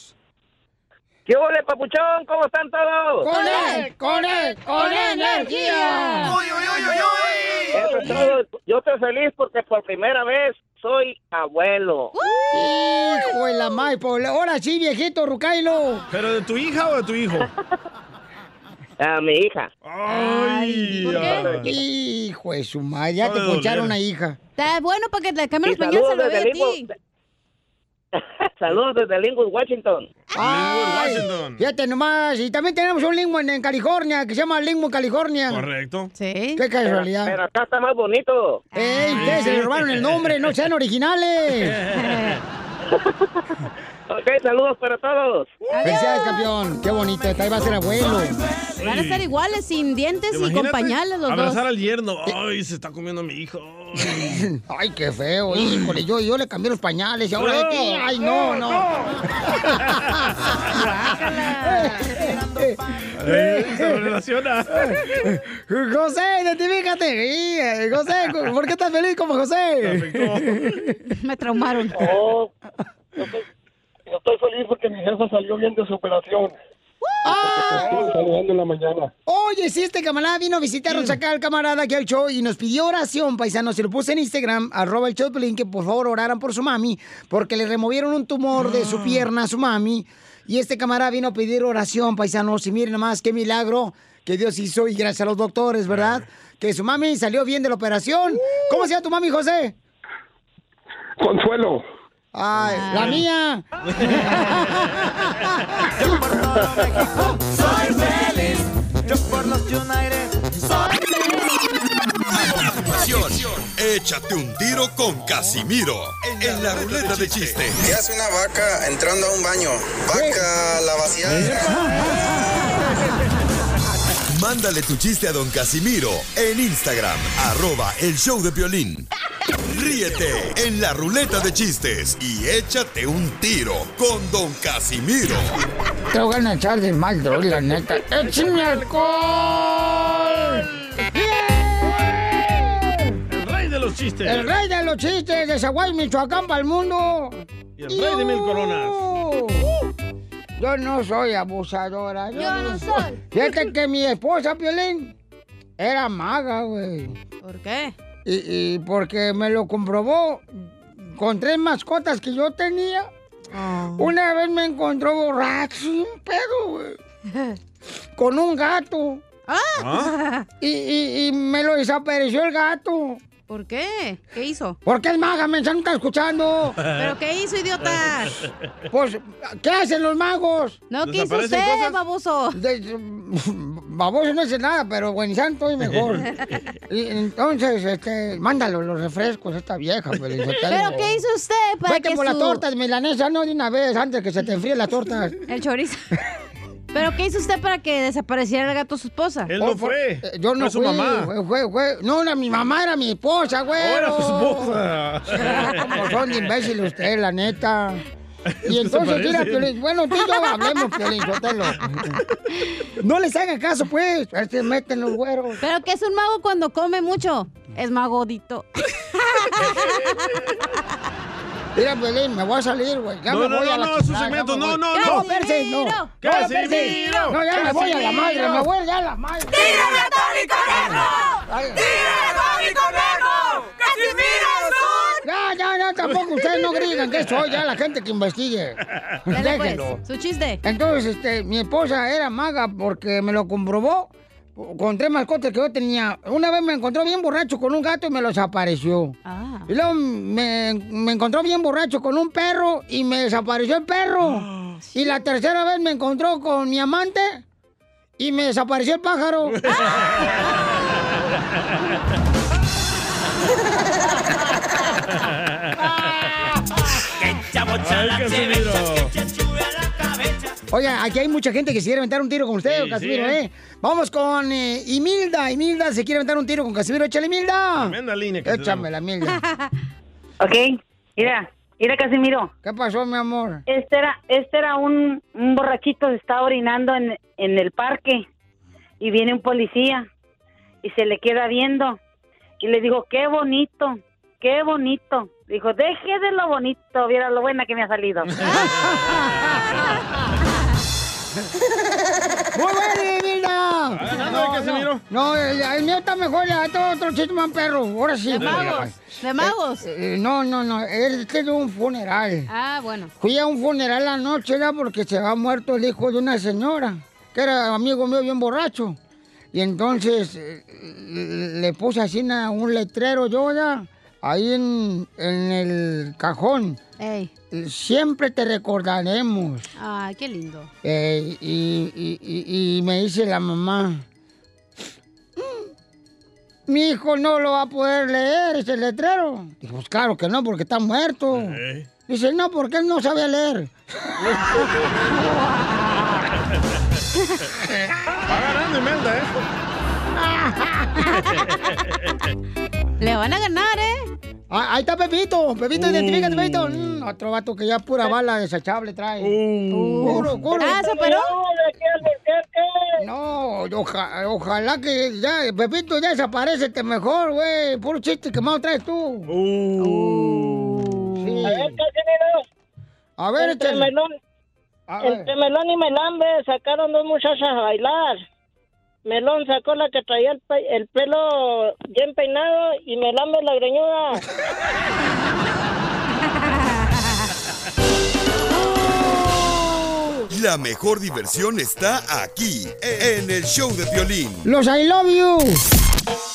Speaker 23: ¿Qué ole, papuchón? ¿Cómo están todos?
Speaker 3: ¡Con él! ¡Con él! ¡Con energía!
Speaker 23: Eso es todo. Yo estoy feliz porque por primera vez soy abuelo.
Speaker 3: ¡Hijo de la madre! por- Ahora sí, viejito Rucailo.
Speaker 6: ¿Pero de tu hija o de tu hijo?
Speaker 23: A mi hija.
Speaker 6: Ay,
Speaker 7: ¿por qué?
Speaker 3: Hijo de su madre, ya
Speaker 6: No
Speaker 3: te
Speaker 6: de
Speaker 3: poncharon una hija.
Speaker 7: Está bueno para que te cambien
Speaker 23: Y
Speaker 7: los pañales bebé
Speaker 23: desde
Speaker 7: a ti.
Speaker 23: Linwood. Saludos desde Linwood, Washington.
Speaker 3: Ay,
Speaker 6: Washington.
Speaker 3: Fíjate nomás, y también tenemos un Lingwood en California que se llama Lingwood, California.
Speaker 6: Correcto.
Speaker 7: Sí.
Speaker 3: Qué
Speaker 23: Pero,
Speaker 3: casualidad.
Speaker 23: pero acá está más bonito.
Speaker 3: ¡Ey, ustedes se le robaron el nombre! ¡No sean originales!
Speaker 23: Ok, saludos para todos.
Speaker 3: Felicidades, campeón. Qué bonito. Ahí va a ser abuelo.
Speaker 7: Van a estar iguales, sin dientes y con pañales los dos.
Speaker 6: Abrazar al yerno. Ay, se está comiendo a mi hijo. Ay.
Speaker 3: Qué feo. Híjole, yo, yo le cambié los pañales y ahora de ti. Ay, no, no.
Speaker 6: Se relaciona.
Speaker 3: José, identifícate. Eh, José, ¿por qué estás feliz como José?
Speaker 7: Me traumaron.
Speaker 23: Oh, yo, estoy, yo estoy feliz porque mi jefa salió bien de su operación.
Speaker 3: ¡Ah!
Speaker 23: Saludando en la mañana.
Speaker 3: Oye, sí, este camarada vino a visitarnos acá, el camarada aquí al show, y nos pidió oración, paisano. Se lo puse en Instagram, arroba el show que por favor oraran por su mami, porque le removieron un tumor de su pierna a su mami. Y este camarada vino a pedir oración, paisanos. Y miren nomás qué milagro que Dios hizo, y gracias a los doctores, ¿verdad? Que su mami salió bien de la operación. ¿Cómo se llama tu mami, José?
Speaker 23: Consuelo.
Speaker 3: Ay, la mía.
Speaker 5: Yo por todo México soy feliz. Yo por los United soy
Speaker 2: continuación, échate un tiro con Casimiro en la ruleta de chiste.
Speaker 17: ¿Qué hace una vaca entrando a un baño? Vaca, la vaciada.
Speaker 2: Mándale tu chiste a don Casimiro en Instagram, arroba el show de violín. Ríete en la ruleta de chistes y échate un tiro con don Casimiro.
Speaker 3: Te voy a echar de mal, droga, la neta. ¡Échame alcohol!
Speaker 6: El rey de los chistes.
Speaker 3: El rey de los chistes de Zaguay, Michoacán, para el mundo.
Speaker 6: Y el rey de mil coronas.
Speaker 3: Yo no soy abusadora.
Speaker 7: Yo no soy.
Speaker 3: Fíjate que mi esposa, Piolín, era maga, güey.
Speaker 7: ¿Por qué?
Speaker 3: Y, y porque me lo comprobó con tres mascotas que yo tenía.
Speaker 7: Ah.
Speaker 3: Una vez me encontró borracho, un pedo, güey. Con un gato.
Speaker 7: ¿Ah?
Speaker 3: Y, y- y me lo desapareció el gato.
Speaker 7: ¿Por qué? ¿Qué hizo?
Speaker 3: Porque es maga, me no está escuchando.
Speaker 7: ¿Pero qué hizo, idiota?
Speaker 3: Pues, ¿qué hacen los magos?
Speaker 7: No, ¿qué hizo usted, baboso?
Speaker 3: baboso no hace nada, pero buen santo y mejor. Y entonces, este, mándalo los refrescos a esta vieja. pues, Pelizotelo.
Speaker 7: ¿Pero qué hizo usted para
Speaker 3: Vete
Speaker 7: que
Speaker 3: por la
Speaker 7: su-
Speaker 3: torta de milanesa, no de una vez, antes que se te enfríe la torta.
Speaker 7: El chorizo. ¿Pero qué hizo usted para que desapareciera el gato su esposa?
Speaker 3: Oh, fue- eh, Yo no
Speaker 6: Fue su
Speaker 3: fui,
Speaker 6: mamá.
Speaker 3: Fue, fue, fue- No, era mi mamá, era mi esposa, güey.
Speaker 6: Ahora su esposa.
Speaker 3: Como son de imbéciles ustedes, la neta. Y
Speaker 6: Se
Speaker 3: entonces, mira. Piolín, bueno, tú y yo hablemos, Piolín, Sotelo. No les hagan caso, pues. Ver si meten los güeros.
Speaker 7: ¿Pero qué es un mago cuando come mucho? Es magodito.
Speaker 3: Mira, Piolín, me voy a salir, güey. Ya
Speaker 6: No,
Speaker 3: me
Speaker 6: no,
Speaker 3: voy
Speaker 6: no,
Speaker 3: a la
Speaker 6: no, su segmento, no, no,
Speaker 3: No,
Speaker 6: no.
Speaker 3: no. No,
Speaker 6: Casimiro.
Speaker 3: No, ya me voy a la madre, me voy ya a la madre.
Speaker 5: ¡Tírame a Tony Conejo! ¡Tírame a Tony Conejo! ¡Casimiro es
Speaker 3: Ya, ya, ya, tampoco ustedes no gritan que soy ya la gente que investigue.
Speaker 7: Pues,
Speaker 3: Déjenlo.
Speaker 7: su chiste.
Speaker 3: Entonces, este, mi esposa era maga porque me lo comprobó con tres mascotas que yo tenía. Una vez me encontró bien borracho con un gato y me lo desapareció.
Speaker 7: Ah.
Speaker 3: Y luego me, me encontró bien borracho con un perro y me desapareció el perro. Y la tercera vez me encontró con mi amante y me desapareció el pájaro.
Speaker 5: Ay,
Speaker 3: Oye, aquí hay mucha gente que se quiere aventar un tiro con usted,
Speaker 6: Sí,
Speaker 3: Casimiro,
Speaker 6: sí,
Speaker 3: ¿eh?
Speaker 6: ¿eh?
Speaker 3: Vamos con eh, Imilda. Imilda se quiere aventar un tiro con Casimiro. Échale, Imilda.
Speaker 6: Tremenda línea que
Speaker 3: Échame la Milda.
Speaker 29: Ok, mira, mira Casimiro.
Speaker 3: ¿Qué pasó, mi amor?
Speaker 29: Este era, este era un, un borrachito que estaba orinando en, en el parque y viene un policía y se le queda viendo y le dijo, qué bonito, qué bonito. Dijo, deje de lo bonito, viera lo buena que me ha salido.
Speaker 3: ¡Muy bueno, Imilda!
Speaker 6: ganando, ¿eh, Casimiro?
Speaker 3: No, el, el mío está mejor, ya está otro chiste más perro. Ahora sí.
Speaker 7: De magos, de magos.
Speaker 3: Eh, eh, no, no, no, este es de un funeral.
Speaker 7: Ah, bueno.
Speaker 3: Fui a un funeral anoche, ¿verdad? Porque se había muerto el hijo de una señora, que era amigo mío bien borracho. Y entonces eh, le puse así una- un letrero yo, ya, ahí en, en el cajón.
Speaker 7: Ey.
Speaker 3: Siempre te recordaremos.
Speaker 7: Ay, qué lindo.
Speaker 3: Eh, y, y- y- y me dice la mamá, "Mm, mi hijo no lo va a poder leer ese letrero. Digo, pues claro que no, porque está muerto. Dice, no, porque él no sabía leer.
Speaker 6: Va ganando Imelda, ¿eh?
Speaker 7: Le van a ganar, ¿eh?
Speaker 3: Ah, ahí está Pepito. Pepito,
Speaker 7: Uh.
Speaker 3: identifícate, Pepito. Mm, otro vato que ya pura bala desechable trae.
Speaker 7: Uh.
Speaker 3: Curo, curo.
Speaker 7: Ah.
Speaker 3: No, oja- ojalá que ya, Pepito, ya desaparece mejor, güey. Puro chiste que más traes tú. Sí.
Speaker 5: A ver.
Speaker 3: A ver,
Speaker 5: entre
Speaker 3: échale.
Speaker 5: melón,
Speaker 3: A ver.
Speaker 5: entre melón y melambre sacaron dos muchachas a bailar. Melón sacó la que traía el, pe- el pelo bien peinado y melambre la greñuda.
Speaker 2: La mejor diversión está aquí, en el show de violín.
Speaker 3: Los I love you.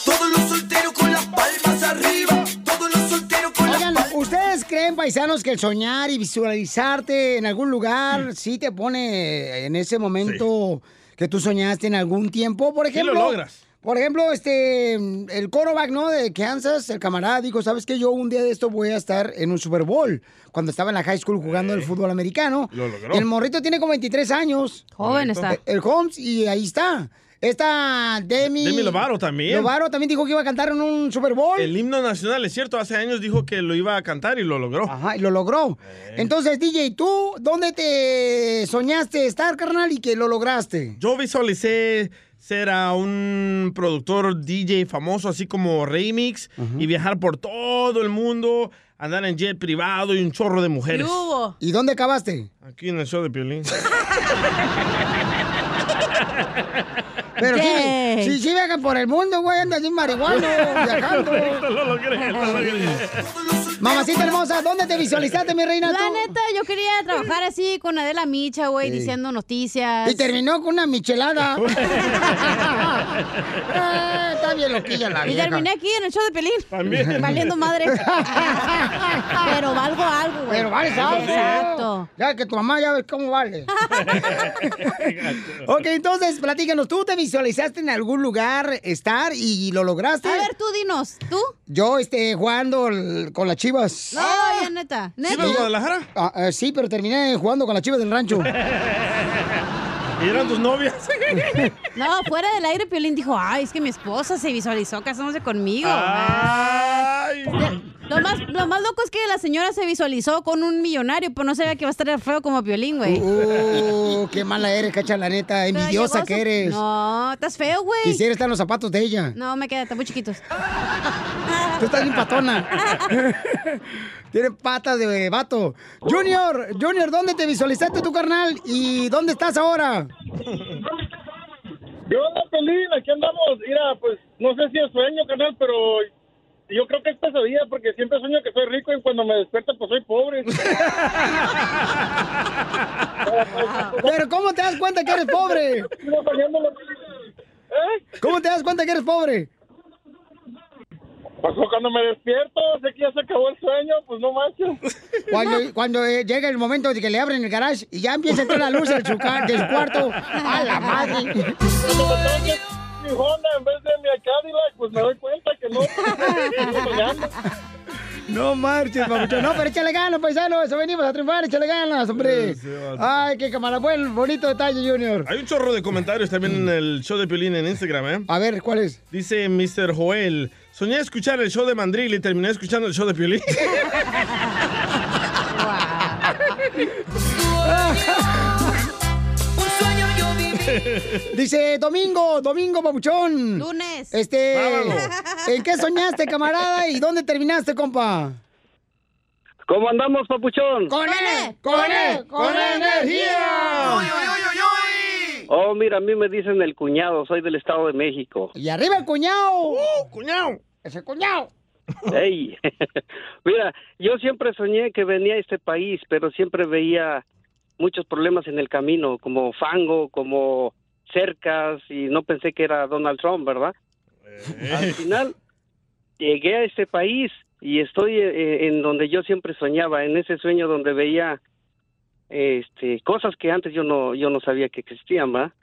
Speaker 5: Todos los solteros con las palmas arriba. Todos los solteros con
Speaker 3: Oigan, ¿ustedes creen, paisanos, que el soñar y visualizarte en algún lugar sí te pone en ese momento que tú soñaste en algún tiempo? Por
Speaker 6: Sí lo
Speaker 3: ejemplo,
Speaker 6: logras.
Speaker 3: Por ejemplo, este, el quarterback, ¿no? De Kansas, el camarada dijo, ¿sabes qué? Yo un día de esto voy a estar en un Super Bowl. Cuando estaba en la high school jugando el fútbol americano.
Speaker 6: Lo logró.
Speaker 3: El morrito tiene como 23 años.
Speaker 7: Joven está.
Speaker 3: El, el Holmes, y ahí está. Esta Demi...
Speaker 6: Demi Lovato también.
Speaker 3: Lovato también dijo que iba a cantar en un Super Bowl.
Speaker 6: El himno nacional, es cierto, hace años dijo que lo iba a cantar y lo logró.
Speaker 3: Ajá, y lo logró. Entonces, DJ, ¿tú dónde te soñaste estar, carnal, y que lo lograste?
Speaker 6: Yo visualicé ser a un productor DJ famoso, así como Remix, y viajar por todo el mundo, andar en jet privado y un chorro de mujeres.
Speaker 3: ¿Y dónde acabaste?
Speaker 6: Aquí en el show de Piolín.
Speaker 3: Pero sí, sí, sí viajan por el mundo, güey, andas sin marihuana, viajando.
Speaker 6: lo logré, lo logré.
Speaker 3: Mamacita hermosa, ¿dónde te visualizaste, mi reina?
Speaker 7: La
Speaker 3: tú?
Speaker 7: neta, yo quería trabajar así con Adela Micha, güey,
Speaker 3: Sí.
Speaker 7: diciendo noticias.
Speaker 3: Y terminó con una michelada. Eh, está bien loquilla la
Speaker 7: Y
Speaker 3: vieja.
Speaker 7: terminé aquí en el show de Pelín.
Speaker 3: También.
Speaker 7: Valiendo madre. Pero valgo algo, güey.
Speaker 3: Pero vale, ¿sabes?
Speaker 7: Exacto.
Speaker 3: Ya que tu mamá ya ves cómo vale. ok, entonces, platícanos, ¿tú te visualizaste en algún lugar estar y lo lograste?
Speaker 7: A ver, tú dinos, ¿tú?
Speaker 3: Yo, este, jugando el- con las chivas.
Speaker 7: No, ya neta. ¿Neta?
Speaker 6: ¿Chivas Guadalajara?
Speaker 3: Ah, eh, sí, pero terminé jugando con las chivas del rancho.
Speaker 6: ¿Y eran tus novias?
Speaker 7: No, fuera del aire, Piolín dijo, ay, es que mi esposa se visualizó casándose conmigo. Lo más, lo más loco es que la señora se visualizó con un millonario, pero no sabía que iba a estar feo como Piolín, güey.
Speaker 3: Uh, qué mala eres, cacha, la neta. Envidiosa que
Speaker 7: su-
Speaker 3: eres.
Speaker 7: No, estás feo, güey.
Speaker 3: Quisiera estar en los zapatos de ella.
Speaker 7: No, me quedan, están muy chiquitos.
Speaker 3: Tú estás bien patona. Tiene patas de vato. Junior, Junior, ¿dónde te visualizaste tu carnal? ¿Y dónde estás ahora?
Speaker 23: Yo ando feliz, aquí andamos. Mira, pues no sé si es sueño, canal, pero yo creo que es pesadilla porque siempre sueño que soy rico y cuando me despierto pues soy pobre.
Speaker 3: Pero ¿cómo te das cuenta que eres pobre? ¿Cómo te das cuenta que eres pobre?
Speaker 23: Pues cuando me despierto, sé que ya se acabó el sueño, pues no manches.
Speaker 3: Cuando, cuando eh, llega el momento de que le abren el garage y ya empieza a entrar la luz de su, ca- de su cuarto. ¡A la madre!
Speaker 23: Mi Honda en vez de mi Cadillac, pues me doy cuenta que no.
Speaker 3: No marches, papuchón. No, pero échale ganas, paisano. Eso venimos a triunfar, échale ganas, hombre. Ay, qué cámara. Buen, bonito detalle, Junior.
Speaker 6: Hay un chorro de comentarios también en el show de Piolín en Instagram, ¿eh?
Speaker 3: A ver, ¿cuál es?
Speaker 6: Dice Mr. Joel, soñé escuchar el show de Mandril y terminé escuchando el show de Piolín.
Speaker 3: Dice Domingo, Domingo, papuchón.
Speaker 7: Lunes.
Speaker 3: Este. ¿en qué soñaste, camarada? ¿Y dónde terminaste, compa?
Speaker 23: ¿Cómo andamos, papuchón?
Speaker 3: ¡Con él! ¡Con él! ¡Con energía!
Speaker 23: Oh, mira, a mí me dicen el cuñado, soy del Estado de México.
Speaker 3: Y arriba el cuñado. cuñado! ¡Ese cuñado!
Speaker 23: Ey, mira, yo siempre soñé que venía a este país, pero siempre veía muchos problemas en el camino, como fango, como cercas, y no pensé que era Donald Trump, ¿verdad? Al final llegué a este país y estoy eh, en donde yo siempre soñaba, en ese sueño donde veía este cosas que antes yo no yo no sabía que existían, ¿verdad?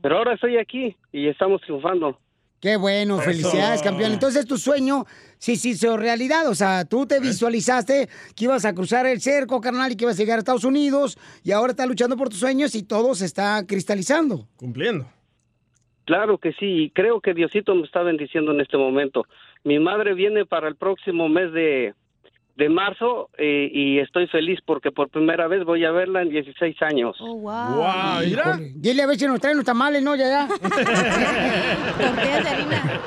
Speaker 23: Pero ahora estoy aquí y estamos triunfando.
Speaker 3: Qué bueno, felicidades, campeón. Entonces tu sueño sí se hizo realidad. O sea, tú te visualizaste que ibas a cruzar el cerco, carnal, y que ibas a llegar a Estados Unidos, y ahora estás luchando por tus sueños y todo se está cristalizando.
Speaker 6: Cumpliendo.
Speaker 23: Claro que sí, y creo que Diosito me está bendiciendo en este momento. Mi madre viene para el próximo mes de, de marzo eh, y estoy feliz porque por primera vez voy a verla en 16 años.
Speaker 7: Oh,
Speaker 6: wow. mira.
Speaker 3: Híjole. Dile a ver si nos traen los tamales, ¿no? Ya, ya.
Speaker 7: Tortillas de harina.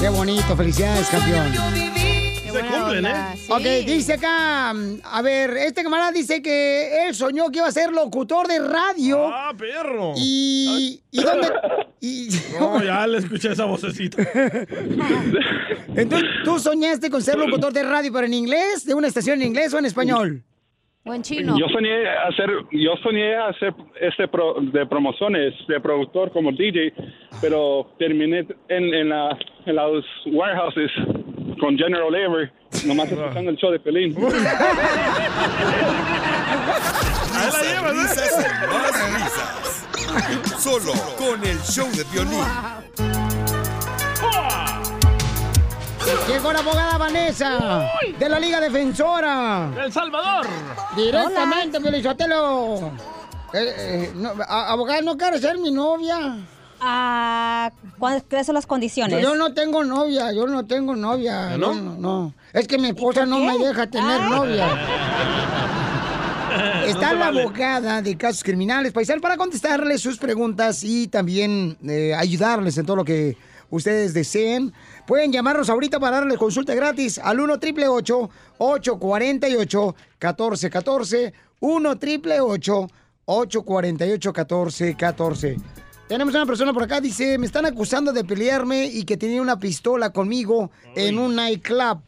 Speaker 3: Qué bonito, felicidades, campeón.
Speaker 6: Cumplen, ¿eh?
Speaker 3: Ok, dice acá, mm, a ver, este camarada dice que él soñó que iba a ser locutor de radio.
Speaker 6: ¡Ah, perro!
Speaker 3: ¿Y, y dónde? y-
Speaker 6: No, ya le escuché esa vocecita.
Speaker 3: Entonces, ¿tú soñaste con ser locutor de radio, pero en inglés? ¿De una estación en inglés o en español?
Speaker 7: O en chino.
Speaker 30: Yo soñé hacer, yo soñé hacer este pro- de promociones de productor como DJ, pero terminé en, en, la, en los warehouses con General Labor, nomás escuchando el show de Pelín.
Speaker 2: Risas y más risas. solo con el show de violín.
Speaker 3: Llegó la abogada Vanessa de la Liga Defensora.
Speaker 6: ¡El Salvador!
Speaker 3: Directamente, Pelizotelo. Eh, eh, no, abogada, ¿no quiere ser mi novia?
Speaker 31: Ah, ¿Cuáles son las condiciones?
Speaker 3: Yo no tengo novia, yo no tengo novia.
Speaker 31: ¿No?
Speaker 3: No, no, no. Es que mi esposa no me deja tener
Speaker 31: Ah.
Speaker 3: novia. Está
Speaker 6: No
Speaker 3: la
Speaker 6: vale.
Speaker 3: abogada de casos criminales, paisal, para contestarles sus preguntas y también eh, ayudarles en todo lo que ustedes deseen. Pueden llamarnos ahorita para darles consulta gratis al 1 888 848 1414 1 888 848 1414 Tenemos una persona por acá, dice, me están acusando de pelearme y que tenía una pistola conmigo en un nightclub.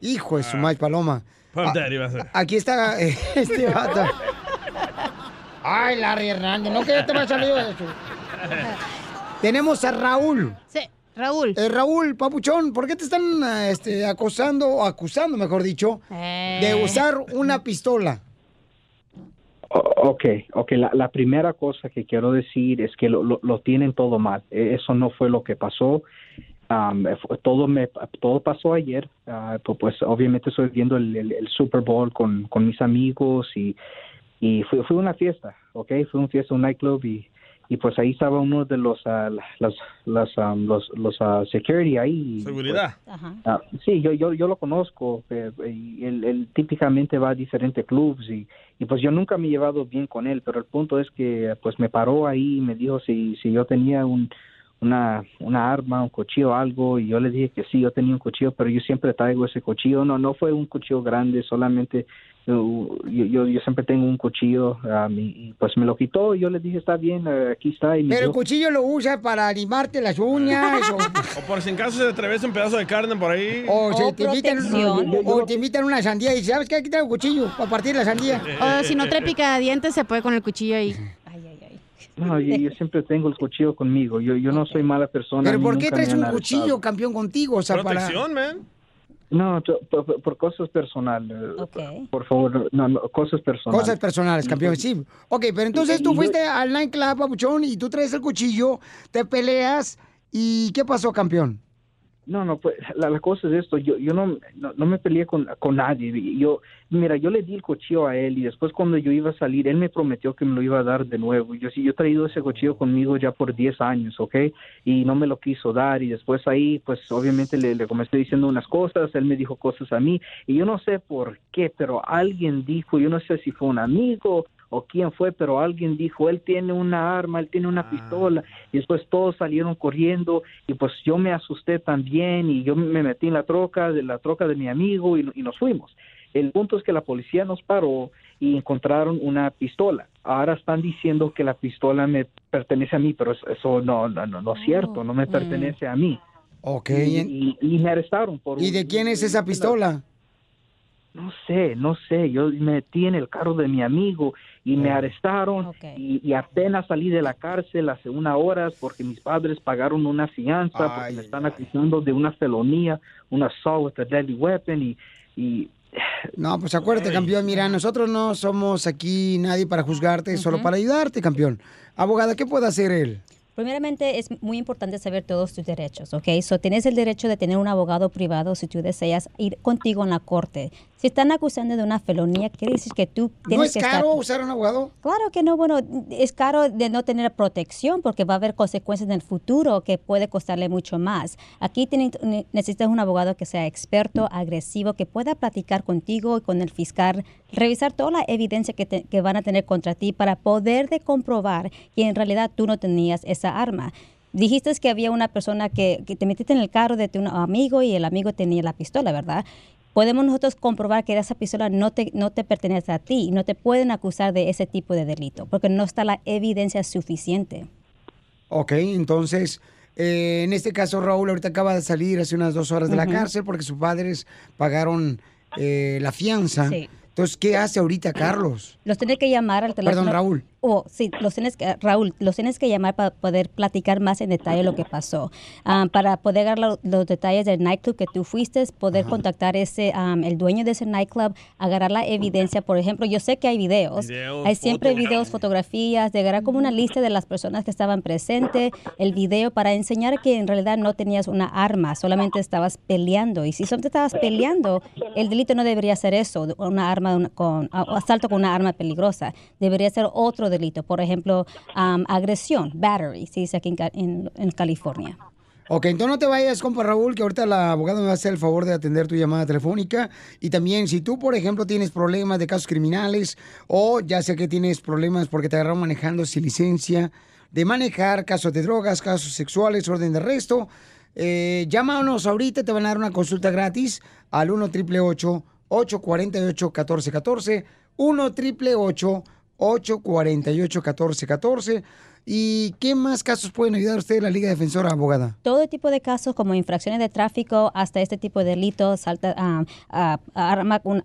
Speaker 3: Hijo de su
Speaker 6: Ah.
Speaker 3: madre, paloma. Ah,
Speaker 6: a.
Speaker 3: Aquí está eh, este vato. Ay, Larry Hernández, no que ya te va a salir eso. Tenemos a Raúl.
Speaker 7: Sí, Raúl.
Speaker 3: Eh, Raúl, papuchón, ¿por qué te están eh, este, acosando, o acusando, mejor dicho,
Speaker 7: Eh.
Speaker 3: de usar una pistola?
Speaker 32: Ok, ok. La, primera cosa que quiero decir es que lo, tienen todo mal. E- Eso no fue lo que pasó. Am, fue- todo me todo pasó ayer. Ah, pu- pues obviamente estoy viendo el, Super Bowl con, mis amigos y, y fue, fue una fiesta, ok. Fue una fiesta, un nightclub y, y pues ahí estaba uno de los ah, las, las, am, los, los ah, security ahí. y,
Speaker 6: Seguridad.
Speaker 32: Ah, sí, yo, yo, yo lo conozco. eh, y él, él típicamente va a diferentes clubs y, y pues yo nunca me he llevado bien con él, pero el punto es que pues me paró ahí y me dijo si, si yo tenía un, una, una arma, un cuchillo, algo, y yo le dije que sí, yo tenía un cuchillo, pero yo siempre traigo ese cuchillo. No, no fue un cuchillo grande, solamente uh, yo, yo, yo siempre tengo un cuchillo um, y, pues me lo quitó y yo le dije está bien, eh, aquí está. Y me
Speaker 3: Pero el cuchillo lo usa para limarte las uñas o,
Speaker 6: O por si en caso se atraviesa un pedazo de carne por ahí.
Speaker 3: o te invitan, o te invitan una sandía y dices, ¿sabes qué? Aquí traigo cuchillo para partir la sandía.
Speaker 7: O si no trae picadientes, se puede con el cuchillo ahí.
Speaker 32: no, yo, yo siempre tengo el cuchillo conmigo, yo, yo no soy mala persona.
Speaker 3: Pero ¿por qué traes un cuchillo, campeón, contigo? O sea, para...
Speaker 6: man.
Speaker 32: No, por, por cosas personales. Por favor, no, no, cosas personales.
Speaker 3: Cosas personales, campeón, sí. Ok, pero entonces tú fuiste al nightclub, papuchón, y tú traes el cuchillo, te peleas, ¿y qué pasó, campeón?
Speaker 32: No, no, pues la, cosa es esto, yo, yo no, no, no me peleé con, con nadie. Yo, mira, yo le di el cuchillo a él y después cuando yo iba a salir, él me prometió que me lo iba a dar de nuevo. Yo sí, yo he traído ese cuchillo conmigo ya por 10 años, ¿ok? Y no me lo quiso dar y después ahí, pues obviamente le, le comencé diciendo unas cosas, él me dijo cosas a mí y yo no sé por qué, pero alguien dijo, yo no sé si fue un amigo o quién fue, pero alguien dijo, él tiene una arma, él tiene una pistola, y después todos salieron corriendo, y pues yo me asusté también, y yo me metí en la troca, de la troca de mi amigo, y, y nos fuimos. El punto es que la policía nos paró y encontraron una pistola. Ahora están diciendo que la pistola me pertenece a mí, pero eso- eso no, no, no, no es cierto, no me pertenece a mí.
Speaker 3: Ok.
Speaker 32: Y, y- y me arrestaron por...
Speaker 3: ¿Y de quién es esa pistola?
Speaker 32: No sé, no sé, yo me metí en el carro de mi amigo y me arrestaron y, y apenas salí de la cárcel hace unas horas porque mis padres pagaron una fianza porque me están acusando de una felonía, un assault with a deadly weapon y, y
Speaker 3: No, pues acuérdate, campeón, mira, nosotros no somos aquí nadie para juzgarte, solo para ayudarte, campeón. Abogada, ¿qué puede hacer él?
Speaker 31: Primeramente, es muy importante saber todos tus derechos, ¿ok? So, tienes el derecho de tener un abogado privado si tú deseas ir contigo en la corte. Si están acusando de una felonía, quiere decir que tú
Speaker 3: ¿No
Speaker 31: tienes
Speaker 3: es
Speaker 31: que
Speaker 3: caro
Speaker 31: estar...
Speaker 3: usar un abogado?
Speaker 31: Claro que no, bueno, es caro de no tener protección porque va a haber consecuencias en el futuro que puede costarle mucho más. Aquí tiene- necesitas un abogado que sea experto, agresivo, que pueda platicar contigo y con el fiscal, revisar toda la evidencia que, te- que van a tener contra ti para poder de comprobar que en realidad tú no tenías esa arma. Dijiste que había una persona que, que te metiste en el carro de tu amigo y el amigo tenía la pistola, ¿verdad? Podemos nosotros comprobar que esa pistola no te, no te pertenece a ti y no te pueden acusar de ese tipo de delito porque no está la evidencia suficiente.
Speaker 3: Ok, entonces, eh, en este caso, Raúl ahorita acaba de salir hace unas dos horas de la cárcel porque sus padres pagaron eh, la fianza.
Speaker 31: Sí.
Speaker 3: Entonces, ¿qué hace ahorita Carlos?
Speaker 31: Los tiene que llamar al teléfono.
Speaker 3: Perdón, Raúl.
Speaker 31: O sí, los tienes que, Raúl, los tienes que llamar para poder platicar más en detalle lo que pasó. Ah, para poder dar lo- los detalles del nightclub que tú fuiste, poder contactar ese, am, el dueño de ese nightclub, agarrar la evidencia. Por ejemplo, yo sé que hay videos.
Speaker 33: Videos,
Speaker 31: hay siempre
Speaker 33: fotos.
Speaker 31: videos, fotografías, de agarrar como una lista de las personas que estaban presentes, el video para enseñar que en realidad no tenías una arma, solamente estabas peleando. Y si solamente estabas peleando, el delito no debería ser eso, una arma de una- con asalto con una arma peligrosa. Debería ser otro delito, por ejemplo, agresión, battery, se dice aquí en California.
Speaker 3: Ok, entonces no te vayas, compa Raúl, que ahorita la abogada me va a hacer el favor de atender tu llamada telefónica. Y también, si tú, por ejemplo, tienes problemas de casos criminales o ya sé que tienes problemas porque te agarraron manejando sin licencia de manejar, casos de drogas, casos sexuales, orden de arresto, eh, llámanos ahorita, te van a dar una consulta gratis al 1 888 848 1414 1 888 848 1414 ¿Y qué más casos pueden ayudar usted la Liga Defensora, abogada?
Speaker 31: todo tipo de casos como infracciones de tráfico hasta este tipo de delitos, ah, ah,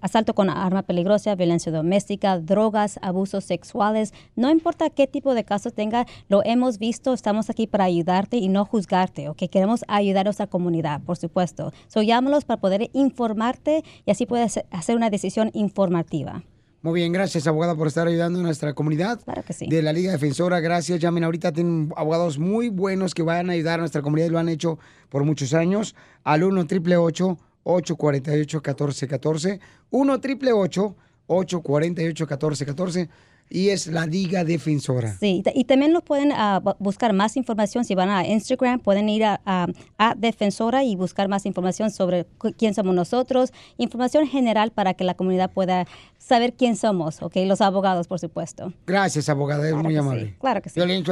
Speaker 31: asalto con arma peligrosa, violencia doméstica, drogas, abusos sexuales, no importa qué tipo de casos tenga, lo hemos visto, estamos aquí para ayudarte y no juzgarte, ¿ok? Queremos ayudar a nuestra comunidad, por supuesto. So, llámalos para poder informarte y así puedes hacer una decisión informativa.
Speaker 3: Muy bien, gracias abogada por estar ayudando a nuestra comunidad
Speaker 31: Claro que sí.
Speaker 3: de la Liga Defensora. Gracias, llamen ahorita, tienen abogados muy buenos que van a ayudar a nuestra comunidad y lo han hecho por muchos años. Al 1 888 848 1414 1 888 848 1414 y es la Liga Defensora.
Speaker 31: Sí, y ta- y también nos pueden bu- buscar más información. Si van a Instagram, pueden ir a, a- a Defensora y buscar más información sobre quién somos nosotros, información general para que la comunidad pueda saber quién somos, ¿ok? Los abogados, por supuesto.
Speaker 3: Gracias, abogada, es muy amable.
Speaker 31: Claro que sí.
Speaker 3: Violín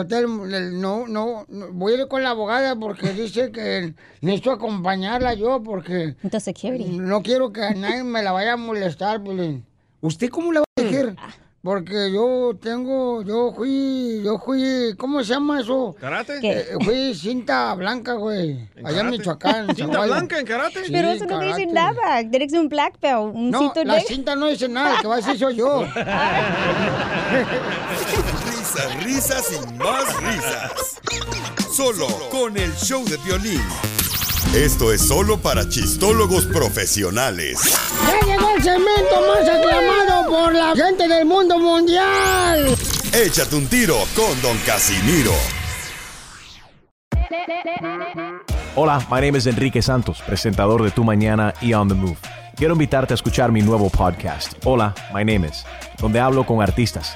Speaker 3: no, no, no, voy a ir con la abogada porque dice que necesito acompañarla yo porque
Speaker 31: Entonces, security.
Speaker 3: no quiero que nadie me la vaya a molestar, Violín. ¿Usted cómo la va a dejar? Porque yo tengo, yo fui, yo fui, ¿cómo se llama eso?
Speaker 6: ¿Karate?
Speaker 3: Eh, fui cinta blanca, güey. Allá en
Speaker 6: karate?
Speaker 3: Michoacán. en
Speaker 6: ¿Cinta blanca en karate?
Speaker 3: Sí,
Speaker 31: Pero eso no dice
Speaker 3: karate.
Speaker 31: nada. Tienes un black belt, un
Speaker 3: No,
Speaker 31: cinto
Speaker 3: la cinta no dice nada, que va a decir soy yo.
Speaker 2: Risas, risas y más risas. Solo con el show de violín. Esto es solo para chistólogos profesionales.
Speaker 3: ¡Ya el segmento más aclamado por la gente del mundo mundial!
Speaker 2: Échate un tiro con Don Casimiro.
Speaker 34: Hola, my name is Enrique Santos, presentador de Tu Mañana y On the Move. Quiero invitarte a escuchar mi nuevo podcast, Hola, my name is, donde hablo con artistas,